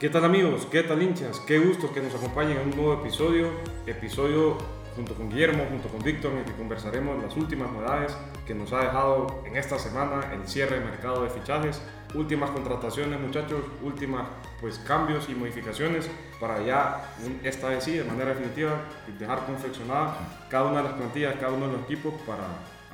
¿Qué tal amigos? ¿Qué tal hinchas? Qué gusto que nos acompañen en un nuevo episodio, episodio junto con Guillermo, junto con Víctor, en el que conversaremos las últimas novedades que nos ha dejado en esta semana el cierre de mercado de fichajes, últimas contrataciones muchachos, últimas pues cambios y modificaciones para ya esta vez sí de manera definitiva dejar confeccionada cada una de las plantillas, cada uno de los equipos para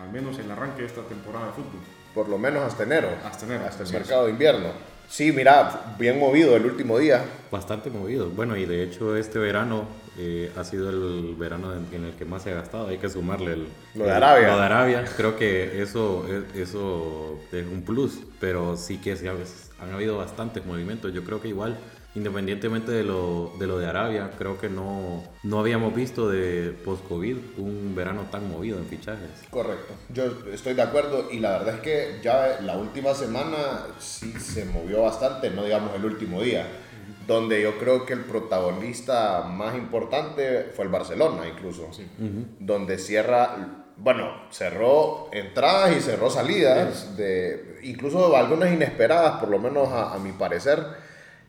al menos el arranque de esta temporada de fútbol. Por lo menos hasta enero. Hasta enero. Hasta el mercado de invierno. Sí, mira, bien movido el último día. Bastante movido. Bueno, y de hecho este verano eh, ha sido el verano en el que más se ha gastado. Hay que sumarle el, lo de Arabia. lo de Arabia. Creo que eso, eso es un plus, pero sí que sí, han habido bastantes movimientos. Yo creo que igual independientemente de lo, de lo de Arabia, creo que no, no habíamos visto de post-COVID un verano tan movido en fichajes. Correcto, yo estoy de acuerdo y la verdad es que ya la última semana sí se movió bastante, no digamos el último día, donde yo creo que el protagonista más importante fue el Barcelona incluso, donde cierra bueno, cerró entradas y cerró salidas, de, incluso algunas inesperadas, por lo menos a, a mi parecer.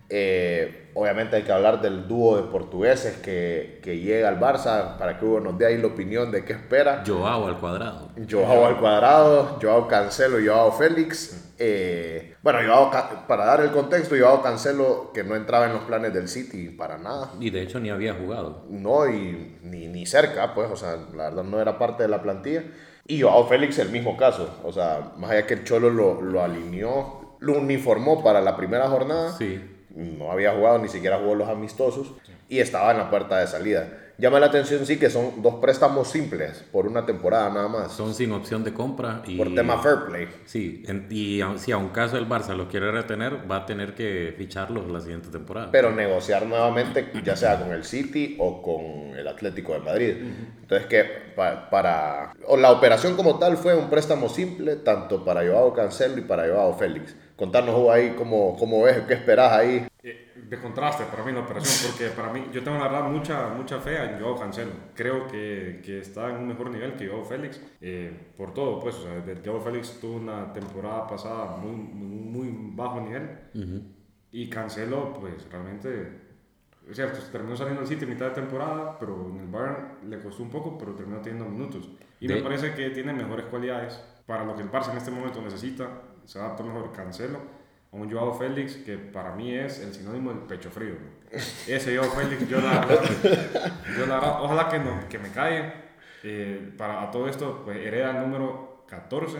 Eh, obviamente hay que hablar del dúo de portugueses que, que, llega al Barça para que Hugo nos dé ahí la opinión de qué espera. Joao al cuadrado. Joao al cuadrado, Joao Cancelo Joao Félix. Eh, bueno, Joao, para dar el contexto, Joao Cancelo que no entraba en los planes del City para nada. Y de hecho ni había jugado. No, y ni, ni cerca, pues, o sea, la verdad no era parte de la plantilla. Y Joao Félix el mismo caso, o sea, más allá que el Cholo lo, lo alineó, lo uniformó para la primera jornada. Sí no había jugado, ni siquiera jugó los amistosos y estaba en la puerta de salida. Llama la atención, sí, que son dos préstamos simples por una temporada nada más. Son sin opción de compra. Y, por tema fair play. Sí, y si a un caso el Barça lo quiere retener, va a tener que ficharlos la siguiente temporada. Pero negociar nuevamente, ya sea con el City o con el Atlético de Madrid. Entonces, que para, O la operación como tal fue un préstamo simple, tanto para Joao Cancelo y para Joao Félix. Contarnos ahí cómo, cómo ves, qué esperás ahí de contraste para mí la operación, porque para mí, yo tengo la verdad mucha, mucha fe en Joao Cancelo. Creo que, que está en un mejor nivel que Joao Félix, eh, por todo, pues, o sea, Joao Félix tuvo una temporada pasada muy, muy, bajo nivel, y Cancelo, pues, realmente, es cierto, terminó saliendo del sitio en mitad de temporada, pero en el Bayern le costó un poco, pero terminó teniendo minutos. Y me parece que tiene mejores cualidades para lo que el Barça en este momento necesita, se adapta mejor Cancelo un Joao Félix que para mí es el sinónimo del pecho frío. Ese Joao Félix, yo la, yo la ojalá que, no, que me caiga. Eh, para a todo esto, pues hereda el número 14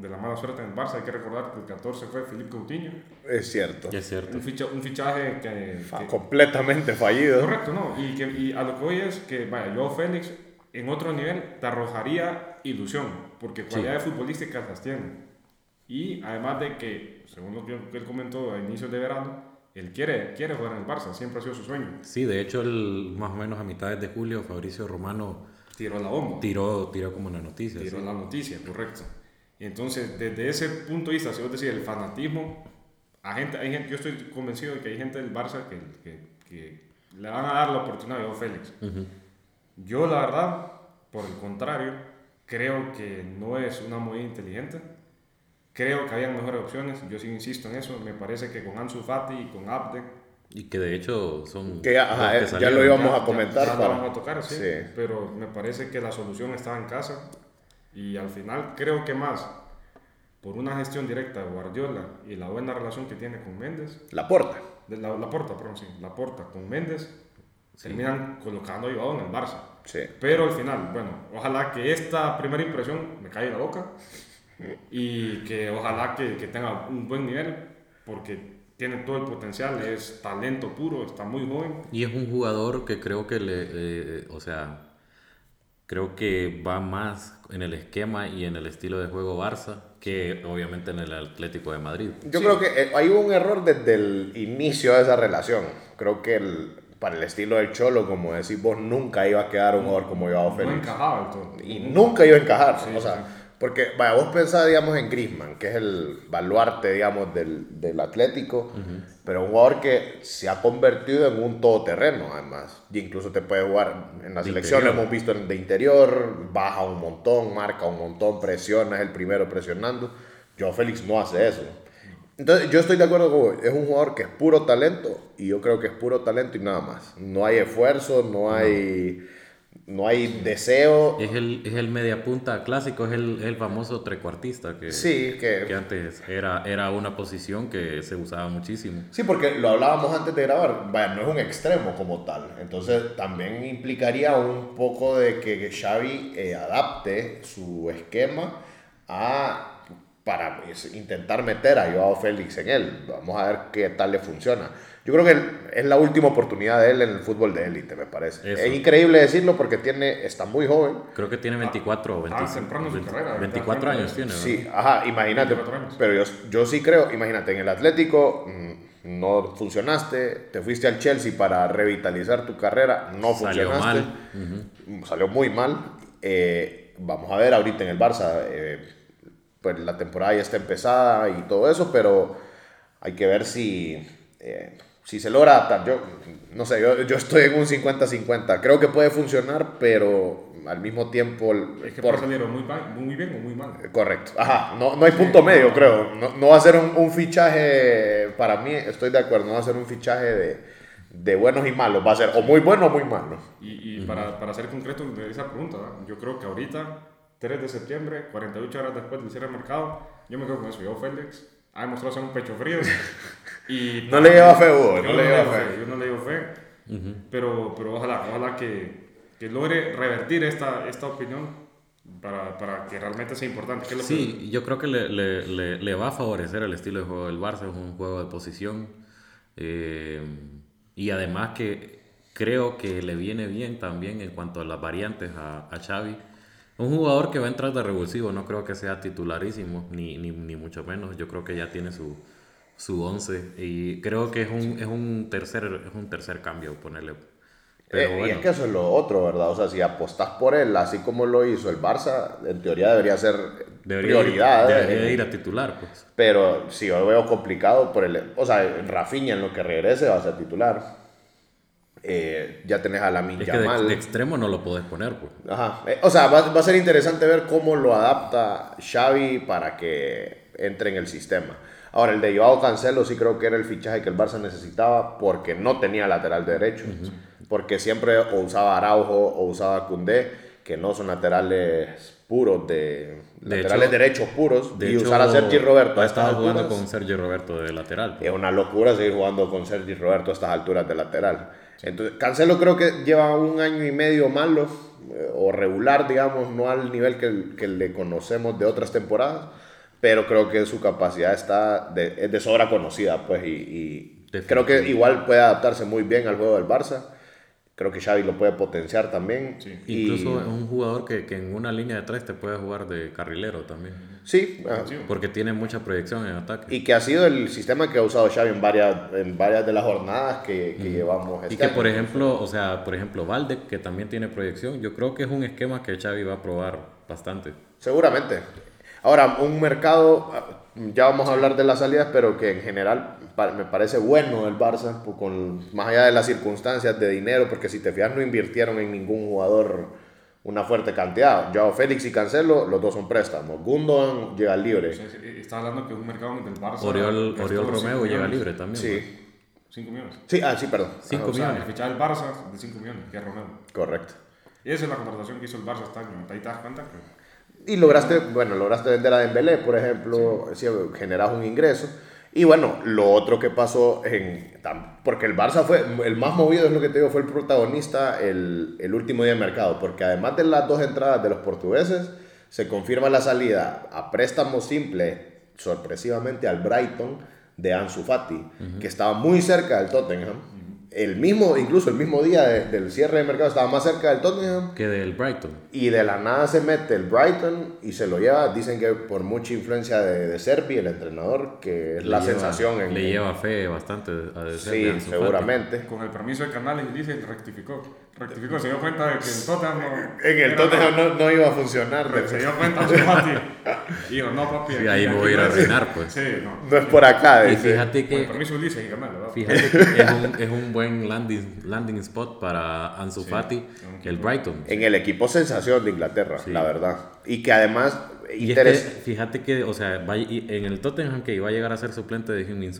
de la mala suerte en el Barça. Hay que recordar que el 14 fue Felipe Coutinho. Es cierto. Es cierto. Un, ficha, un fichaje que, Completamente fallido. Correcto, ¿no? Y, que, y a lo que voy es que, vaya, Joao Félix en otro nivel te arrojaría ilusión, porque cualidades futbolísticas las tiene. Y además de que, según lo que él comentó a inicios de verano, él quiere, quiere jugar en el Barça, siempre ha sido su sueño. Sí, de hecho, el, más o menos a mitad de julio, Fabricio Romano tiró la bomba. Tiró, tiró como una noticia. Tiró la noticia, correcto. Entonces, desde ese punto de vista, si vos decís el fanatismo, a gente, hay gente, yo estoy convencido de que hay gente del Barça que, que, que le van a dar la oportunidad a Félix. Yo, la verdad, por el contrario, creo que no es una muy inteligente Creo que habían mejores opciones, yo sí insisto en eso, me parece que con Ansu Fati y con Abde... Y que de hecho son... Que, ya, ya lo íbamos a comentar. Ya, lo vamos a tocar, sí, Pero me parece que la solución estaba en casa y al final creo que más por una gestión directa de Guardiola y la buena relación que tiene con Méndez. La porta. la, la porta, perdón, sí. La porta con Méndez. Terminan colocando a Joao en el Barça. Sí. Pero al final, bueno, ojalá que esta primera impresión me caiga en la boca y que ojalá que, que, tenga un buen nivel porque tiene todo el potencial, es talento puro, está muy joven. Y es un jugador que creo que le, eh, o sea, creo que va más en el esquema y en el estilo de juego Barça que obviamente en el Atlético de Madrid. Yo creo que eh, hay un error desde el inicio de esa relación. Creo que el, para el estilo del Cholo, como decís vos, nunca iba a quedar un jugador como Joao Félix. No encajaba todo. Y nunca iba a encajar. o sea, porque, vaya, vos pensás, digamos, en Grisman, que es el baluarte, digamos, del, del Atlético, pero un jugador que se ha convertido en un todoterreno, además. Y incluso te puede jugar en la selección, lo hemos visto de interior, baja un montón, marca un montón, presiona, es el primero presionando. Joao Félix no hace eso. Entonces, yo estoy de acuerdo con vos. Es un jugador que es puro talento y yo creo que es puro talento y nada más. No hay esfuerzo, no hay, no hay deseo. Es el, es el media punta clásico, es el, el famoso trecuartista que, Sí, que que, antes era, era una posición que se usaba muchísimo. sí, porque lo hablábamos antes de grabar. Vaya, no es un extremo como tal. Entonces, también implicaría un poco de que Xavi eh, adapte su esquema a para intentar meter a Joao Félix en él. Vamos a ver qué tal le funciona. Yo creo que es la última oportunidad de él en el fútbol de élite, me parece. Eso. Es increíble decirlo porque tiene, está muy joven. Creo que tiene 24 o ah, 25. temprano en su 20 carrera, 24 ahorita años tiene. Sí, ajá, imagínate. 24 años. Pero yo, yo sí creo, imagínate, en el Atlético mm, no funcionaste, te fuiste al Chelsea para revitalizar tu carrera, no Salió funcionaste. mal. Mm, Salió muy mal. Eh, vamos a ver ahorita en el Barça, eh, pues la temporada ya está empezada y todo eso, pero hay que ver si, eh, si se logra adaptar. Yo, no sé, yo, yo estoy en un 50-50. Creo que puede funcionar, pero al mismo tiempo... Es que por- o muy, muy bien o muy mal. Correcto. Ajá, no, no hay punto medio, creo. No, no va a ser un, un fichaje, para mí, estoy de acuerdo, no va a ser un fichaje de, de buenos y malos. Va a ser o muy bueno o muy malo. Y, y para, para ser concreto de esa pregunta, yo creo que ahorita, 3 de septiembre, 48 horas después del cierre del mercado, yo me quedo con eso. Yo, Félix, ha demostrado ser un pecho frío. y No le lleva fe, Hugo, no le lleva fe. Yo no le llevo fe. pero, pero ojalá, ojalá que, que logre revertir esta, esta opinión para, para que realmente sea importante. ¿Qué es lo que- Sí, yo creo que le, le- le- le va a favorecer el estilo de juego del Barça, es un juego de posición. eh, y además que creo que le viene bien también en cuanto a las variantes a, a Xavi. Un jugador que va a entrar de revulsivo, no creo que sea titularísimo, ni, ni, ni mucho menos. Yo creo que ya tiene su, su once y creo que es un, es un, tercer, es un tercer cambio ponerle. Pero Eh, Y bueno, es que eso es lo otro, ¿verdad? O sea, si apostás por él, así como lo hizo el Barça, en teoría debería ser debería, prioridad. ir, eh, debería ir a titular, pues. Pero si yo lo veo complicado por el... O sea, Rafinha en lo que regrese va a ser titular. Eh, ya tenés a la Es que de, de extremo no lo podés poner, pues. Ajá. Eh, o sea, va, va a ser interesante ver cómo lo adapta Xavi para que entre en el sistema. Ahora, el de Joao Cancelo sí creo que era el fichaje que el Barça necesitaba porque no tenía lateral derecho. Porque siempre o usaba Araujo o usaba Cundé, que no son laterales puros, de, De laterales hecho- derechos puros. De y hecho, usar a Sergi Roberto ha estado jugando alturas, con Sergio Roberto de lateral. es una locura seguir jugando con Sergi Roberto a estas alturas de lateral. Entonces, Cancelo creo que lleva un año y medio malo eh, o regular, digamos, no al nivel que, que le conocemos de otras temporadas, pero creo que su capacidad está de, es de sobra conocida, pues, y, y creo que igual puede adaptarse muy bien al juego del Barça. Creo que Xavi lo puede potenciar también. Sí. Y- Incluso es un jugador que, que en una línea de tres te puede jugar de carrilero también. Sí. Porque tiene mucha proyección en ataque. y que ha sido el sistema que ha usado Xavi en varias, en varias de las jornadas que, que llevamos. Y este que año. por ejemplo, o sea, por ejemplo, Valde, que también tiene proyección, yo creo que es un esquema que Xavi va a probar bastante. Seguramente. Ahora, un mercado, ah, ya vamos a hablar de las salidas, pero que en general me parece bueno el Barça, pues, con, más allá de las circunstancias de dinero, porque si te fijas no invirtieron en ningún jugador una fuerte cantidad. Joao Félix y Cancelo, los dos son préstamos. Gundogan llega libre. O sea, sí, Está hablando que es un mercado donde el Barça. Oriol, Oriol Romeo llega millones. libre también. pues. Sí. 5 millones. Sí, ah, sí, perdón. Cinco Ajá, O sea, millones. el fichaje del Barça de 5 millones, que es Romeo. Correcto. Y esa es la contratación que hizo el Barça este año. Ahí te das cuenta que. Y lograste, bueno, lograste vender a Dembélé, por ejemplo, sí, generas un ingreso. Y bueno, lo otro que pasó en... Porque el Barça fue, el más movido es lo que te digo, fue el protagonista el, el último día de mercado. Porque además de las dos entradas de los portugueses, se confirma la salida a préstamo simple, sorpresivamente al Brighton, de Ansu Fati, que estaba muy cerca del Tottenham. El mismo, incluso el mismo día de- del cierre de mercado, estaba más cerca del Tottenham. Que del Brighton. Y de la nada se mete el Brighton y se lo lleva. Dicen que por mucha influencia de, de Servi, el entrenador, que es Le la lleva- sensación en. Le lleva fe bastante a de Servi, Sí, seguramente. Con el permiso de Canales dice rectificó. Rectificó, se dio cuenta de que el Tottenham no. En el Tottenham no, no iba a funcionar. de- Se dio cuenta Ansu Fati. Y dijo, no, papi. Sí, ahí me voy a ir a es". arruinar, pues. Sí, no. No es por acá, Y fíjate que, permiso Ulises fíjate que es un, es un buen landing, landing spot para Ansu Fati, el Brighton. En el equipo sensación de Inglaterra, la verdad. Y que además... Y es que, fíjate que, o sea, va, en el Tottenham que iba a llegar a ser suplente de Heung-Min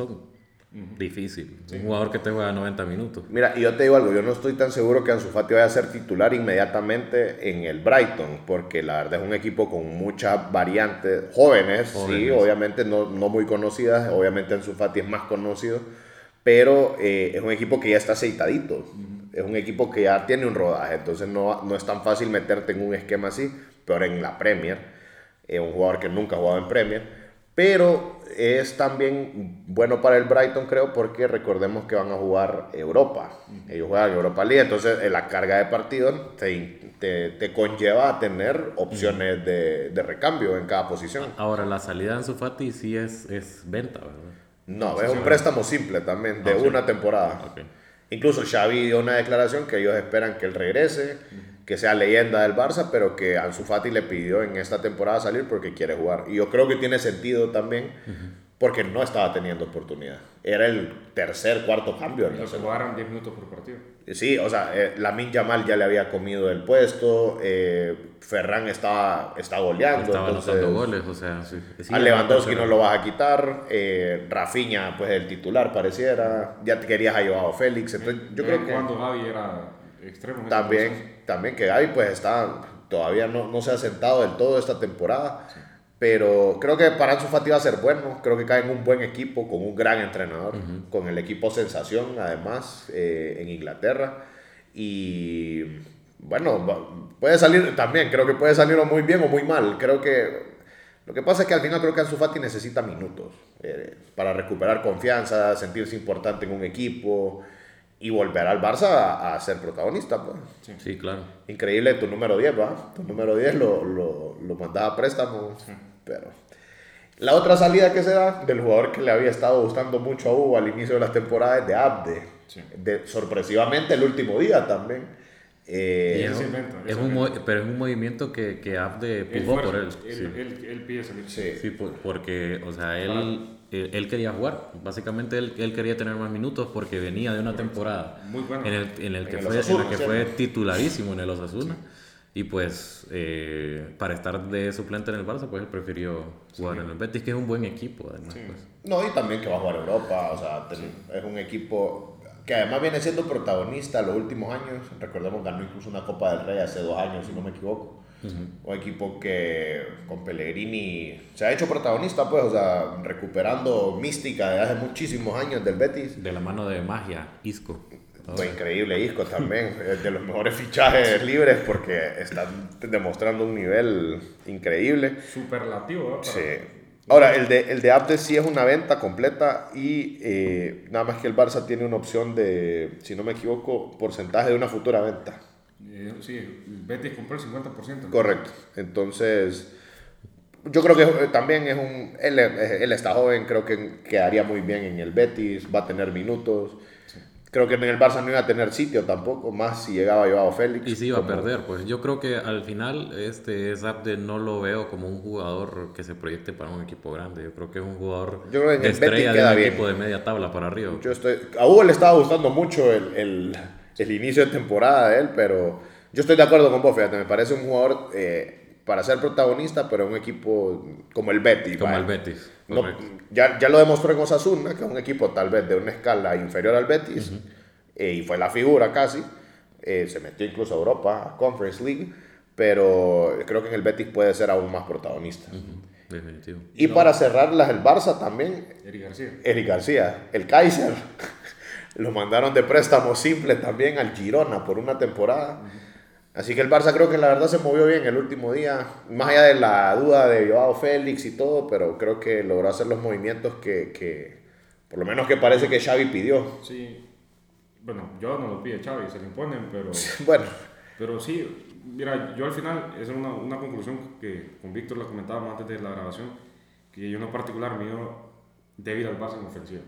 Difícil. Un jugador que te juega 90 minutos. Mira, y yo te digo algo, yo no estoy tan seguro que Ansu Fati vaya a ser titular inmediatamente en el Brighton, porque la verdad es un equipo con muchas variantes, jóvenes, sí, obviamente no, no, muy conocidas, obviamente Ansu Fati es más conocido, pero eh, es un equipo que ya está aceitadito, es un equipo que ya tiene un rodaje, entonces no, no es tan fácil meterte en un esquema así, pero en la Premier, es un jugador que nunca ha jugado en Premier pero es también bueno para el Brighton, creo, porque recordemos que van a jugar Europa. Ellos juegan Europa League, entonces en la carga de partidos te, te, conlleva a tener opciones de, de, recambio en cada posición. Ahora, la salida de Ansu Fati sí es, es venta, ¿verdad? No, es un préstamo simple también, de ah, una temporada. Incluso Xavi dio una declaración que ellos esperan que él regrese que sea leyenda del Barça, pero que Ansu Fati le pidió en esta temporada salir porque quiere jugar. Y yo creo que tiene sentido también porque no estaba teniendo oportunidad. Era el tercer, cuarto cambio. Se jugaron 10 minutos por partido. Sí, o sea, eh, Lamin Yamal ya le había comido el puesto, eh, Ferran estaba, está goleando. Estaba anotando goles, o sea, sí. a Lewandowski no lo vas a quitar, eh, Rafinha, pues el titular pareciera, ya te querías a Joao Félix, entonces yo creo que... Cuando Gaby era extremo. También también que Gaby pues está, todavía no, no se ha sentado del todo esta temporada. Pero creo que para Ansu Fati va a ser bueno. Creo que cae en un buen equipo, con un gran entrenador, con el equipo sensación además eh, en Inglaterra. Y bueno, puede salir también, creo que puede salir muy bien o muy mal. Creo que lo que pasa es que al final creo que Ansu Fati necesita minutos eh, para recuperar confianza, sentirse importante en un equipo y volver al Barça a, ser protagonista. Pues. Sí. claro. Increíble tu número 10, ¿va? Tu número 10 lo, lo, lo mandaba a préstamo, pero... La otra salida que se da del jugador que le había estado gustando mucho a Hugo al inicio de las temporadas de Abde. De, sorpresivamente el último día también. Eh, es, un, pero es un movimiento que, que Abde pujó por él. Él, pide salir. Sí, sí porque, o sea, él él quería jugar. Básicamente él, él, quería tener más minutos porque venía de una temporada en, el, en, el que fue, en la que fue titularísimo en el Osasuna. Y pues eh, para estar de suplente en el Barça, pues él prefirió jugar en el Betis, que es un buen equipo además. Pues. No, y también que va a jugar Europa, o sea, es un equipo que además viene siendo protagonista los últimos años. Recordemos ganó incluso una Copa del Rey hace dos años, si no me equivoco. Un equipo que con Pellegrini se ha hecho protagonista, pues, o sea, recuperando mística de hace muchísimos años del Betis. De la mano de magia, Isco. Fue increíble Isco también, de los mejores fichajes libres porque están demostrando un nivel increíble. Superlativo, Sí. Ahora, el de, el de Abdes sí es una venta completa y eh, nada más que el Barça tiene una opción de, si no me equivoco, porcentaje de una futura venta. Eh, sí, Betis compró el 50%. Correcto. Entonces, yo creo que eh, también es un. Él, él, está joven, creo que quedaría muy bien en el Betis, va a tener minutos. Creo que en el Barça no iba a tener sitio tampoco, más si llegaba Joao Félix. Y sí iba a perder, pues yo creo que al final este Zapde no lo veo como un jugador que se proyecte para un equipo grande. Yo creo que es un jugador yo creo que estrella de un equipo de media tabla para arriba. Yo estoy, a Hugo le estaba gustando mucho el, el el inicio de temporada de él, pero yo estoy de acuerdo con vos, fíjate, me parece un jugador eh, para ser protagonista, pero un equipo como el Betis. Como el Betis. ya, ya lo demostró en Osasuna, que es un equipo tal vez de una escala inferior al Betis, eh, y fue la figura casi. Eh, se metió incluso a Europa, a Conference League, pero creo que en el Betis puede ser aún más protagonista. Definitivo. Y para cerrarlas, el Barça también. Eric García. Eric García, el Kaiser. Lo mandaron de préstamo simple también al Girona por una temporada. Así que el Barça creo que la verdad se movió bien el último día, más allá de la duda de Joao Félix y todo, pero creo que logró hacer los movimientos que, que por lo menos que parece que Xavi pidió. Sí, bueno, yo no lo pide Xavi, se le imponen, pero... bueno. Pero sí, mira, yo al final, es una, una conclusión que con Víctor la comentábamos antes de la grabación, que yo en particular mío débil al Barça en ofensiva.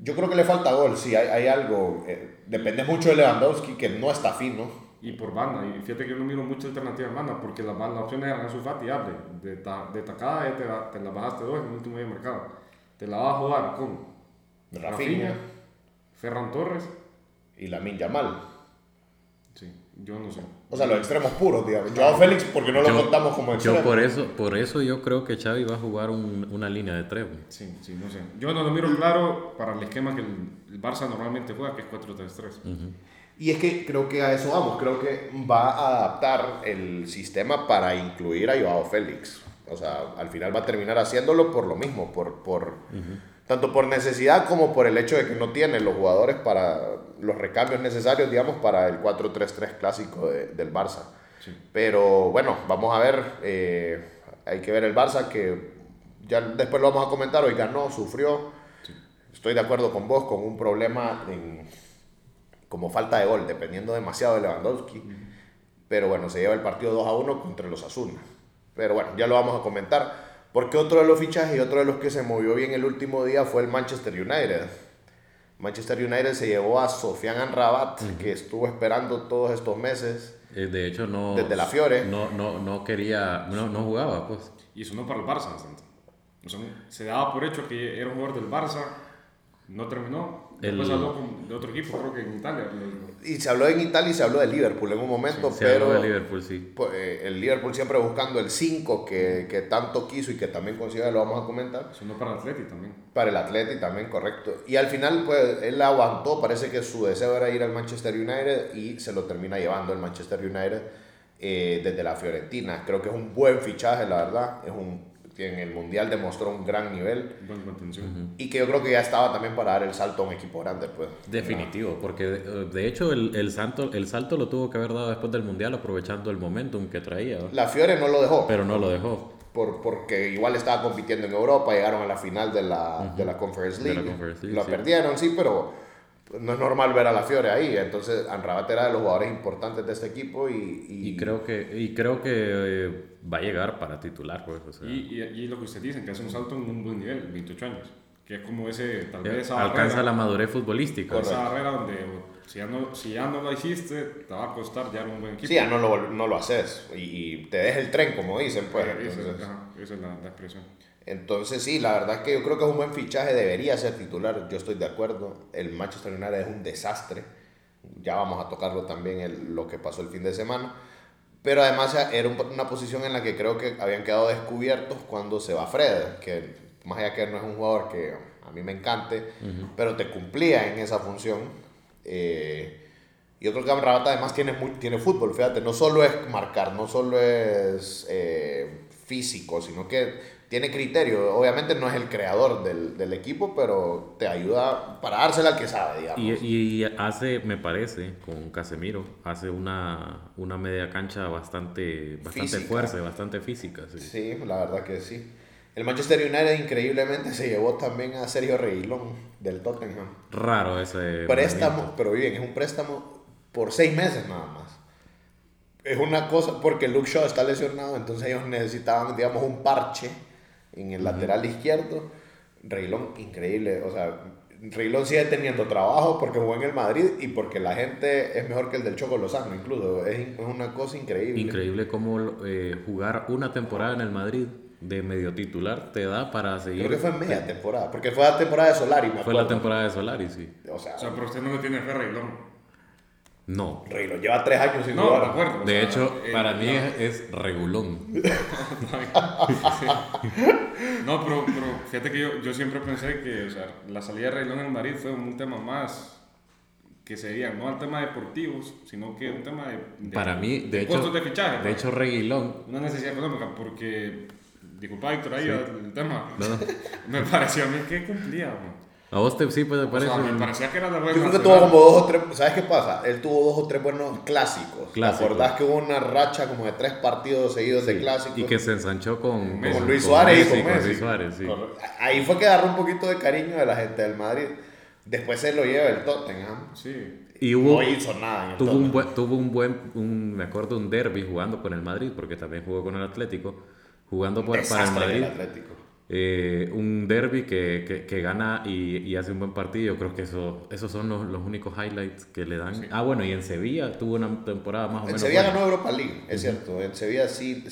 Yo creo que le falta gol, sí, hay, hay algo. Eh, depende mucho de Lewandowski, que no está fino. Y por banda, y fíjate que yo no miro muchas alternativas en banda, porque las, las opciones eran su Fati Abre. De, de tacada ya te, te la bajaste dos en el último día de mercado. Te la vas a jugar con Rafinha, Ferran Torres. Y la Yamal. Yo no sé. O sea, los extremos puros, digamos. Joao Félix, porque no lo Yo- contamos como extremo. Yo por eso, por eso yo creo que Xavi va a jugar un- una línea de tres. güey. Sí, sí, no sé. Yo no lo miro claro para el esquema que el, el Barça normalmente juega, que es 4-3-3. Y es que creo que a eso vamos. Creo que va a adaptar el sistema para incluir a Joao Félix. O sea, al final va a terminar haciéndolo por lo mismo, por, por tanto por necesidad como por el hecho de que no tiene los jugadores para los recambios necesarios, digamos, para el 4-3-3 clásico de- del Barça. Sí. Pero bueno, vamos a ver. eh, hay que ver el Barça que ya después lo vamos a comentar. Hoy ganó, sufrió. Estoy de acuerdo con vos, con un problema en, como falta de gol, dependiendo demasiado de Lewandowski. Pero bueno, se lleva el partido 2 a 1 contra los Asuna. Pero bueno, ya lo vamos a comentar. Porque otro de los fichajes y otro de los que se movió bien el último día fue el Manchester United. Manchester United se llevó a Sofian Amrabat, que estuvo esperando todos estos meses. Eh, De hecho, no. Desde la Fiore. No, no, no quería. No, no jugaba, pues. Y eso no para el Barça bastante. O sea, se daba por hecho que era un jugador del Barça, no terminó. Después habló con, de otro equipo, creo que en Italia. Y se habló en Italia y se habló de Liverpool en un momento, Se habló pero de Liverpool, sí. pues, eh, el Liverpool siempre buscando el 5 que, que tanto quiso y que también consiguió, lo vamos a comentar. Eso no para el Atleti también. Para el Atleti también, correcto. Y al final, pues, él aguantó, parece que su deseo era ir al Manchester United y se lo termina llevando el Manchester United eh, desde la Fiorentina. Creo que es un buen fichaje, la verdad. Es un, que en el Mundial demostró un gran nivel Buena contención. y que yo creo que ya estaba también para dar el salto a un equipo grande, pues. Definitivo, porque de, de hecho el, el, salto, el salto lo tuvo que haber dado después del Mundial aprovechando el momentum que traía. La Fiore no lo dejó. pero no lo dejó. por, porque igual estaba compitiendo en Europa, llegaron a la final de la, de la Conference De la League. Conference League, lo sí. perdieron, sí, pero no es normal ver a la Fiore ahí. Entonces, Anrabat era de los jugadores importantes de este equipo y, y, Y creo que, y creo que eh, va a llegar para titular, pues. o sea, Y, y, y lo que usted dice, que hace un salto en un buen nivel, 28 años. Que es como ese, tal vez esa alcanza barrera, la madurez futbolística. esa barrera donde si ya, no, si ya no lo hiciste, te va a costar ya un buen equipo. sí, ya no lo, no lo haces y, y te deja el tren, como dicen, pues. Eh, esa, Entonces, ajá, esa es la, la expresión. Entonces, sí, la verdad es que yo creo que es un buen fichaje, debería ser titular, yo estoy de acuerdo. El Manchester United es un desastre, ya vamos a tocarlo también el- lo que pasó el fin de semana. Pero además era un- una posición en la que creo que habían quedado descubiertos cuando se va Fred, que más allá que no es un jugador que a mí me encante, pero te cumplía en esa función. Eh, yo creo que Amrabat además tiene, muy- tiene fútbol, fíjate, no solo es marcar, no solo es eh, físico, sino que tiene criterio. Obviamente no es el creador del, del equipo, pero te ayuda para dársela al que sabe, digamos. Y, y hace, me parece, con Casemiro, hace una, una media cancha bastante, bastante Física. fuerte, bastante física. sí. Sí, la verdad que sí. El Manchester United increíblemente se llevó también a Sergio Reguilón del Tottenham. Raro ese. préstamo, movimiento. pero bien, es un préstamo por seis meses nada más. Es una cosa, porque Luke Shaw está lesionado, entonces ellos necesitaban, digamos, un parche en el lateral izquierdo. Reilón, increíble, o sea, Reilón sigue teniendo trabajo porque jugó en el Madrid y porque la gente es mejor que el del Choco Lozano, incluso. Es, es una cosa increíble. Increíble cómo eh, jugar una temporada en el Madrid de medio titular te da para seguir. Creo que fue en media temporada, porque fue la temporada de Solari, me Fue la temporada de Solari, sí. O sea, O sea, pero usted no le tiene fe a Reguilón. No. Reilón lleva tres años sin No, jugar. de acuerdo. o De sea, hecho, eh, para mí no. es, es regulón. No, pero, pero fíjate que yo, yo siempre pensé que o sea, la salida de Reilón en Madrid fue un tema más que sería no al tema deportivo, sino que un tema de, de- Para mí, de hecho, de fichaje. de hecho Reguilón, una necesidad económica, porque, disculpa Víctor, ahí el tema, No, no. me pareció a mí que cumplía. man. a vos te sí pues, te O parece. sea, me parecía que era buena Yo creo que tuvo como dos o tres. ¿Sabes qué pasa? Él tuvo dos o tres buenos clásicos. Clásicos. ¿Te acordás que hubo una racha como de tres partidos seguidos de clásicos? y que se ensanchó con, Con Luis Suárez y Messi, con Messi. Luis Suárez, sí. Ahí fue que agarró un poquito de cariño de la gente del Madrid. Después se lo lleva el Tottenham. Sí. Y hubo, No hizo nada en el tuvo un buen, tuvo un buen, un, me acuerdo un derby jugando con el Madrid, porque también jugó con el Atlético, jugando por, para el Madrid. Atlético. Eh, un derby que, que, que gana y, y hace un buen partido. Yo creo que eso, esos son los, los únicos highlights que le dan. Ah, bueno, y en Sevilla tuvo una temporada más o En menos. Sevilla buena. ganó Europa League, es cierto. En Sevilla sí,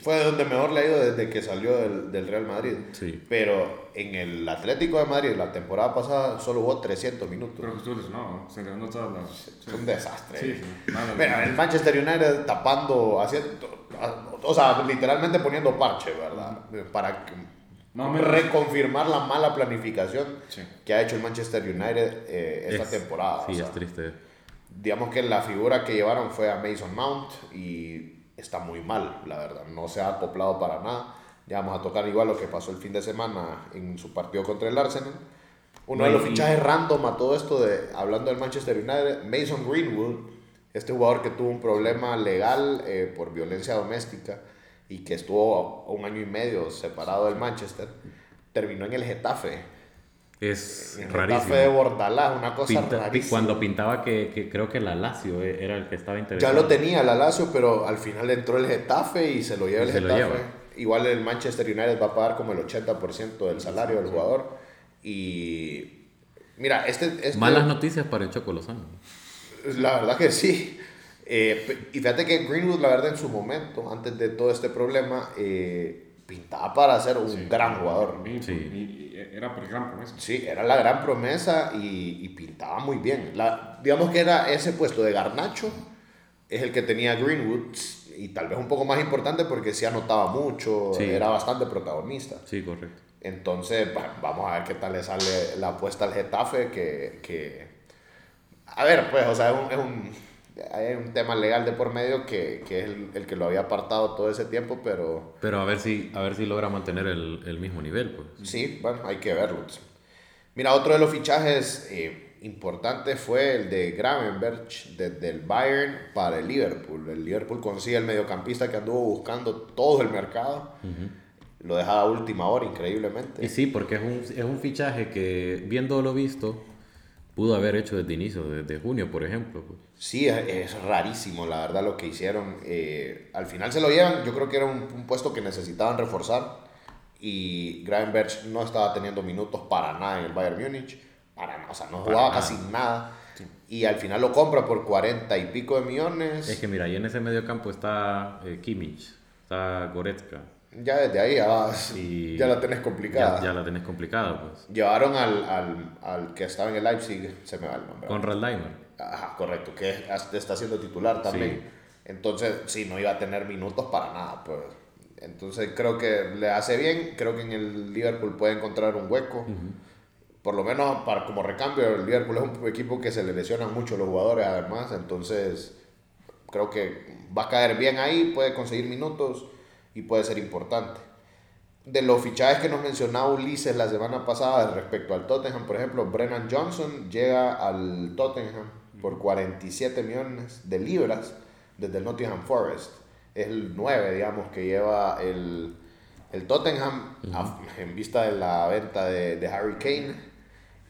fue de donde mejor le ha ido desde que salió del, del Real Madrid. Sí. Pero en el Atlético de Madrid, la temporada pasada, solo jugó 300 minutos. Pero que estuvo lesionado, ¿no? Se le todas las. Es un desastre. Sí, sí. Mira, el Manchester United tapando, haciendo, o sea, literalmente poniendo parche, ¿verdad? Para que- Más reconfirmar la mala planificación Sí. que ha hecho el Manchester United eh, esta Es- temporada. Sí, o sea, es triste. digamos que la figura que llevaron fue a Mason Mount y está muy mal, la verdad. No se ha acoplado para nada. Ya vamos a tocar igual lo que pasó el fin de semana en su partido contra el Arsenal. Uno de los Y- fichajes random a todo esto de hablando del Manchester United, Mason Greenwood, este jugador que tuvo un problema legal eh, por violencia doméstica y que estuvo un año y medio separado del Manchester, terminó en el Getafe. Es el rarísimo. Getafe de Bordalás, una cosa Pinta- rarísima. cuando pintaba que, que creo que la Lazio eh, era el que estaba interesado. Ya lo tenía la Lazio, pero al final entró el Getafe y se lo lleva el se Getafe. lleva. Igual el Manchester United va a pagar como el 80% del salario del jugador. Y mira, este, este- Malas noticias para el Choco Lozano. la verdad que sí. Eh, y fíjate que Greenwood, la verdad, en su momento, antes de todo este problema, eh, pintaba para ser un gran jugador. Y, Sí. y- y era por gran promesa. Sí, era la gran promesa y, y pintaba muy bien. La, digamos que era ese puesto de Garnacho, es el que tenía Greenwood y tal vez un poco más importante porque sí anotaba mucho, Sí. era bastante protagonista. Sí, correcto. Entonces, va- vamos a ver qué tal le sale la apuesta al Getafe, que, que- a ver, pues, o sea, es un, es un- hay un tema legal de por medio que, que es el, el que lo había apartado todo ese tiempo, pero Pero a ver si, a ver si logra mantener el, el mismo nivel, pues. Sí, bueno, hay que verlo. Mira, otro de los fichajes eh, importantes fue el de Gravenberch desde el Bayern para el Liverpool. El Liverpool consigue el mediocampista que anduvo buscando todo el mercado. Lo dejaba a última hora, increíblemente. Y sí, porque es un, es un fichaje que, viendo lo visto, pudo haber hecho desde inicio, desde junio, por ejemplo. pues. Sí, es, rarísimo, la verdad, lo que hicieron. Eh, al final se lo llevan. Yo creo que era un, un puesto que necesitaban reforzar. Y Gravenberch no estaba teniendo minutos para nada en el Bayern Múnich. Para nada, o sea, no jugaba nada. casi nada. Y al final lo compra por 40 y pico de millones. Es que mira, ahí en ese medio campo está eh, Kimmich, está Goretzka. Ya desde ahí ya, Y ya la tenés complicada. Ya, ya la tenés complicada, pues. Llevaron al, al, al que estaba en el Leipzig, se me va el nombre. Conrad Leimer. Ajá, correcto, que es- está siendo titular también. Sí. Entonces, sí, no iba a tener minutos para nada, pues. Entonces, creo que le hace bien. Creo que en el Liverpool puede encontrar un hueco. Por lo menos para, como recambio, el Liverpool es un equipo que se le lesionan mucho los jugadores, además. Entonces, creo que va a caer bien ahí, puede conseguir minutos y puede ser importante. De los fichajes que nos mencionaba Ulises la semana pasada respecto al Tottenham, por ejemplo, Brennan Johnson llega al Tottenham por 47 millones de libras desde el Nottingham Forest. Es el 9, digamos, que lleva el, el Tottenham a- en vista de la venta de, de Harry Kane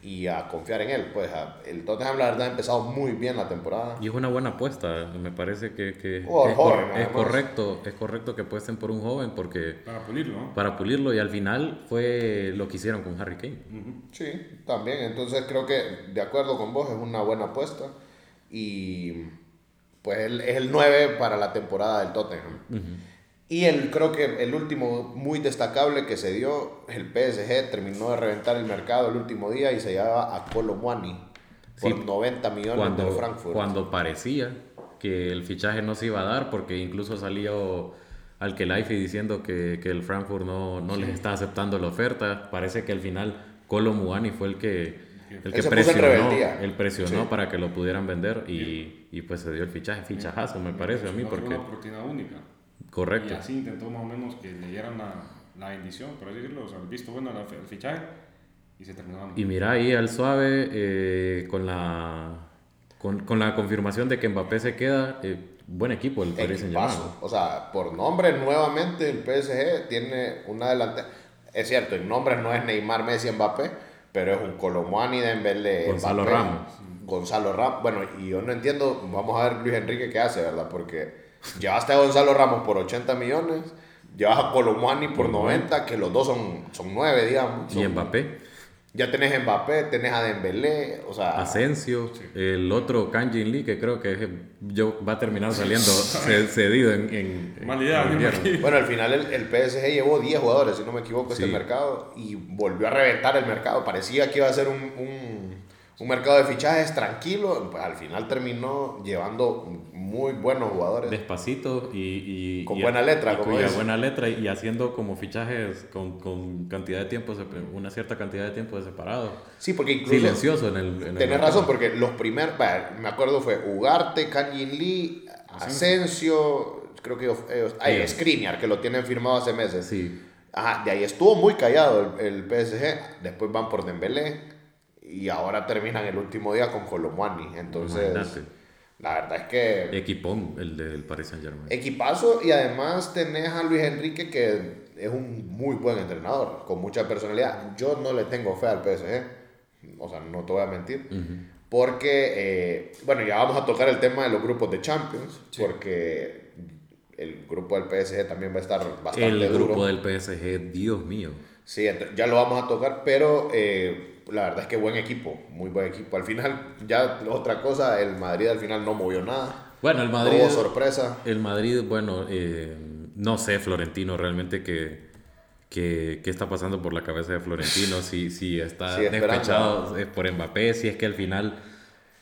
y a confiar en él. Pues a- el Tottenham, la verdad, ha empezado muy bien la temporada. Y es una buena apuesta, me parece que, que Jugador es, joven, cor- es además. correcto, es correcto que apuesten por un joven porque Para pulirlo, ¿no? para pulirlo y al final fue lo que hicieron con Harry Kane. Sí, también. Entonces creo que de acuerdo con vos es una buena apuesta. Y pues él es el 9 para la temporada del Tottenham. Y el, creo que el último muy destacable que se dio, el PSG terminó de reventar el mercado el último día y se llevaba a Colomwani por Sí, 90 millones Cuando, del Frankfurt. cuando parecía que el fichaje no se iba a dar porque incluso salió al Kelaifi diciendo que, que el Frankfurt no, no les está aceptando la oferta, parece que al final Colo Muani fue el que, el que presionó, él presionó Sí. para que lo pudieran vender y, y pues se dio el fichaje, fichajazo me parece a mí porque una oportunidad única. Correcto. Y así intentó más o menos que le dieran la, la bendición, por así decirlo, o sea, el visto bueno al el fichaje y se terminó. Y mira ahí al suave eh, con la con, con la confirmación de que Mbappé se queda, eh, buen equipo el Paris Saint. Germain. O sea, por nombre, nuevamente el PSG tiene una delantera. Es cierto, en nombre no es Neymar, Messi, Mbappé, pero es un Colomani, Dembélé, Gonzalo Mbappé, Ramos. Gonzalo Ramos. Bueno, y yo no entiendo, vamos a ver Luis Enrique qué hace, ¿verdad? Porque llevaste a Gonzalo Ramos por 80 millones, llevas a Colomani por 90, que los dos son, son 9, digamos. Y Mbappé. Ya tenés Mbappé, tenés a Dembélé, o sea... Asensio, el otro Kanjin Lee, que creo que es- yo, va a terminar saliendo ce- cedido en, en, Mala idea, en. Bueno, al final el, el PSG llevó 10 jugadores, si no me equivoco, este mercado y volvió a reventar el mercado. Parecía que iba a ser un, un, un mercado de fichajes tranquilo, pues al final terminó llevando muy buenos jugadores. Despacito y, y- Con y- buena letra, y- como y buena letra y haciendo como fichajes con, con cantidad de tiempo, una cierta cantidad de tiempo de separado. Sí, porque incluso... Silencioso en el. En el Tenés mercado. razón, porque los primeros, me acuerdo fue Ugarte, Kanjin Lee, Asensio, creo que ellos, ay, Sí. Skriniar, que lo tienen firmado hace meses. Sí. Ajá, de ahí estuvo muy callado el, el PSG, después van por Dembélé y ahora terminan el último día con Colomwani. Entonces, Imagínate. la verdad es que Equipón, el del Paris Saint Germain. equipazo y además tenés a Luis Enrique que es un muy buen entrenador, con mucha personalidad. Yo no le tengo fe al PSG, o sea, no te voy a mentir. Porque, eh, bueno, ya vamos a tocar el tema de los grupos de Champions, porque el grupo del PSG también va a estar bastante el duro. grupo del PSG, Dios mío. Sí, ya lo vamos a tocar, pero eh, la verdad es que buen equipo, muy buen equipo. Al final, ya otra cosa, el Madrid al final no movió nada. Bueno, el No Madrid. hubo sorpresa. El Madrid, bueno, eh, no sé, Florentino, realmente que, que, qué está pasando por la cabeza de Florentino, si, si está Sí, despechado por Mbappé, si es que al final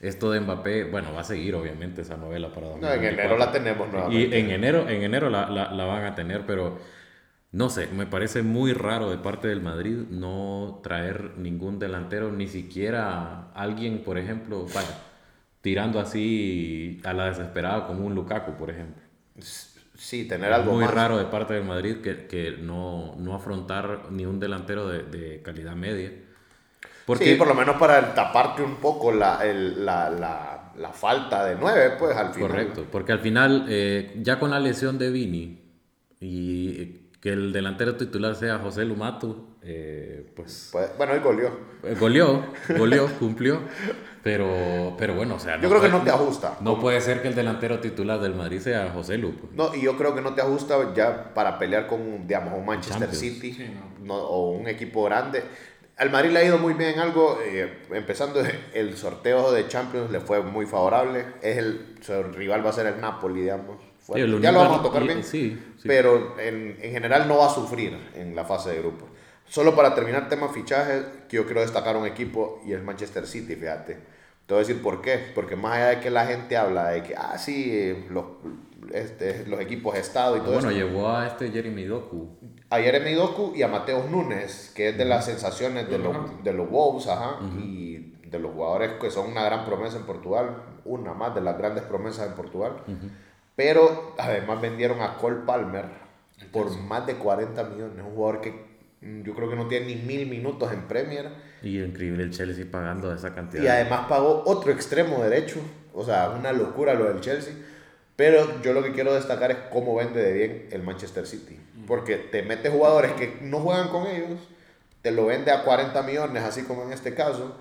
esto de Mbappé, bueno, va a seguir obviamente esa novela para No, en 2024. enero la tenemos Y nuevamente. en enero, en enero la, la, la van a tener, pero no sé, me parece muy raro de parte del Madrid no traer ningún delantero, ni siquiera alguien, por ejemplo, vaya, tirando así a la desesperada como un Lukaku, por ejemplo. Sí, tener algo muy más. raro de parte del Madrid que, que no, no afrontar ni un delantero de, de calidad media. Porque Sí, por lo menos para taparte un poco la, el- la, la, la falta de nueve, pues al final. Correcto, porque al final, eh, ya con la lesión de Vini y que el delantero titular sea José Lumatu, eh, pues Pues, bueno, él goleó. eh, goleó, goleó, cumplió, pero, pero bueno, o sea, Yo creo que no te ajusta. No puede ser que el delantero titular del Madrid sea José Lu. pues. No, y yo creo que no te ajusta ya para pelear con, digamos, un Manchester Champions. City Sí, no, o un equipo grande. Al Madrid le ha ido muy bien en algo, eh, empezando el sorteo de Champions le fue muy favorable. Es el, su rival va a ser el Napoli, digamos. Sí, el ya lo vamos a tocar bien. sí, sí. Pero en, en general no va a sufrir en la fase de grupos. Solo para terminar tema fichajes, que yo quiero destacar un equipo y es Manchester City, fíjate. Te voy a decir por qué. Porque más allá de que la gente habla de que, ah, sí, eh, los, este, los equipos Estado y todo Bueno, eso. llevó a este Jeremy Doku. A Jeremy Doku y a Mateos Núñez, que es de las sensaciones de los, de los Wolves, ajá, y de los jugadores que son una gran promesa en Portugal, una más de las grandes promesas en Portugal. Pero además vendieron a Cole Palmer por más de 40 millones, un jugador que mm, yo creo que no tiene ni mil minutos en Premier. Y increíble el Chelsea pagando esa cantidad. Y además pagó otro extremo derecho. O sea, una locura lo del Chelsea. Pero yo lo que quiero destacar es cómo vende de bien el Manchester City. Porque te mete jugadores que no juegan con ellos, te lo vende a 40 millones, así como en este caso.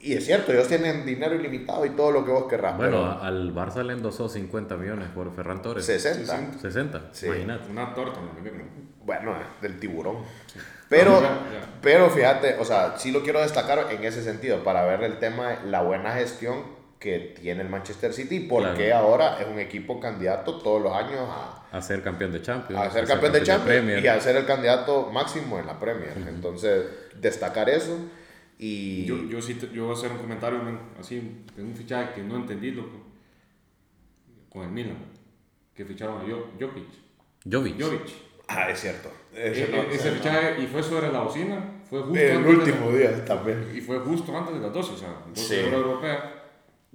Y es cierto, ellos tienen dinero ilimitado y todo lo que vos querrás. Bueno, pero al Barça le endosó 50 millones por Ferran Torres. 60. 60, Sí. imagínate. Una torta. Bueno, del tiburón. Pero, pero fíjate, o sea, sí lo quiero destacar en ese sentido, para ver el tema de la buena gestión que tiene el Manchester City y por Claro. qué ahora es un equipo candidato todos los años a, A ser campeón de Champions. a ser campeón de Champions Premier. y a ser el candidato máximo en la Premier. Entonces, destacar eso y... Yo, yo sí, te- yo voy a hacer un comentario man, así de un fichaje que no entendí, loco. Con el Milan, que ficharon a Jo- Jokic. Jovic. Jovic. Ah, es cierto. E- Ese e- no- ese fichaje, y fue sobre la bocina, fue justo el antes de- último día también. y fue justo antes de las 12, o sea, 12 Sí. de hora europea.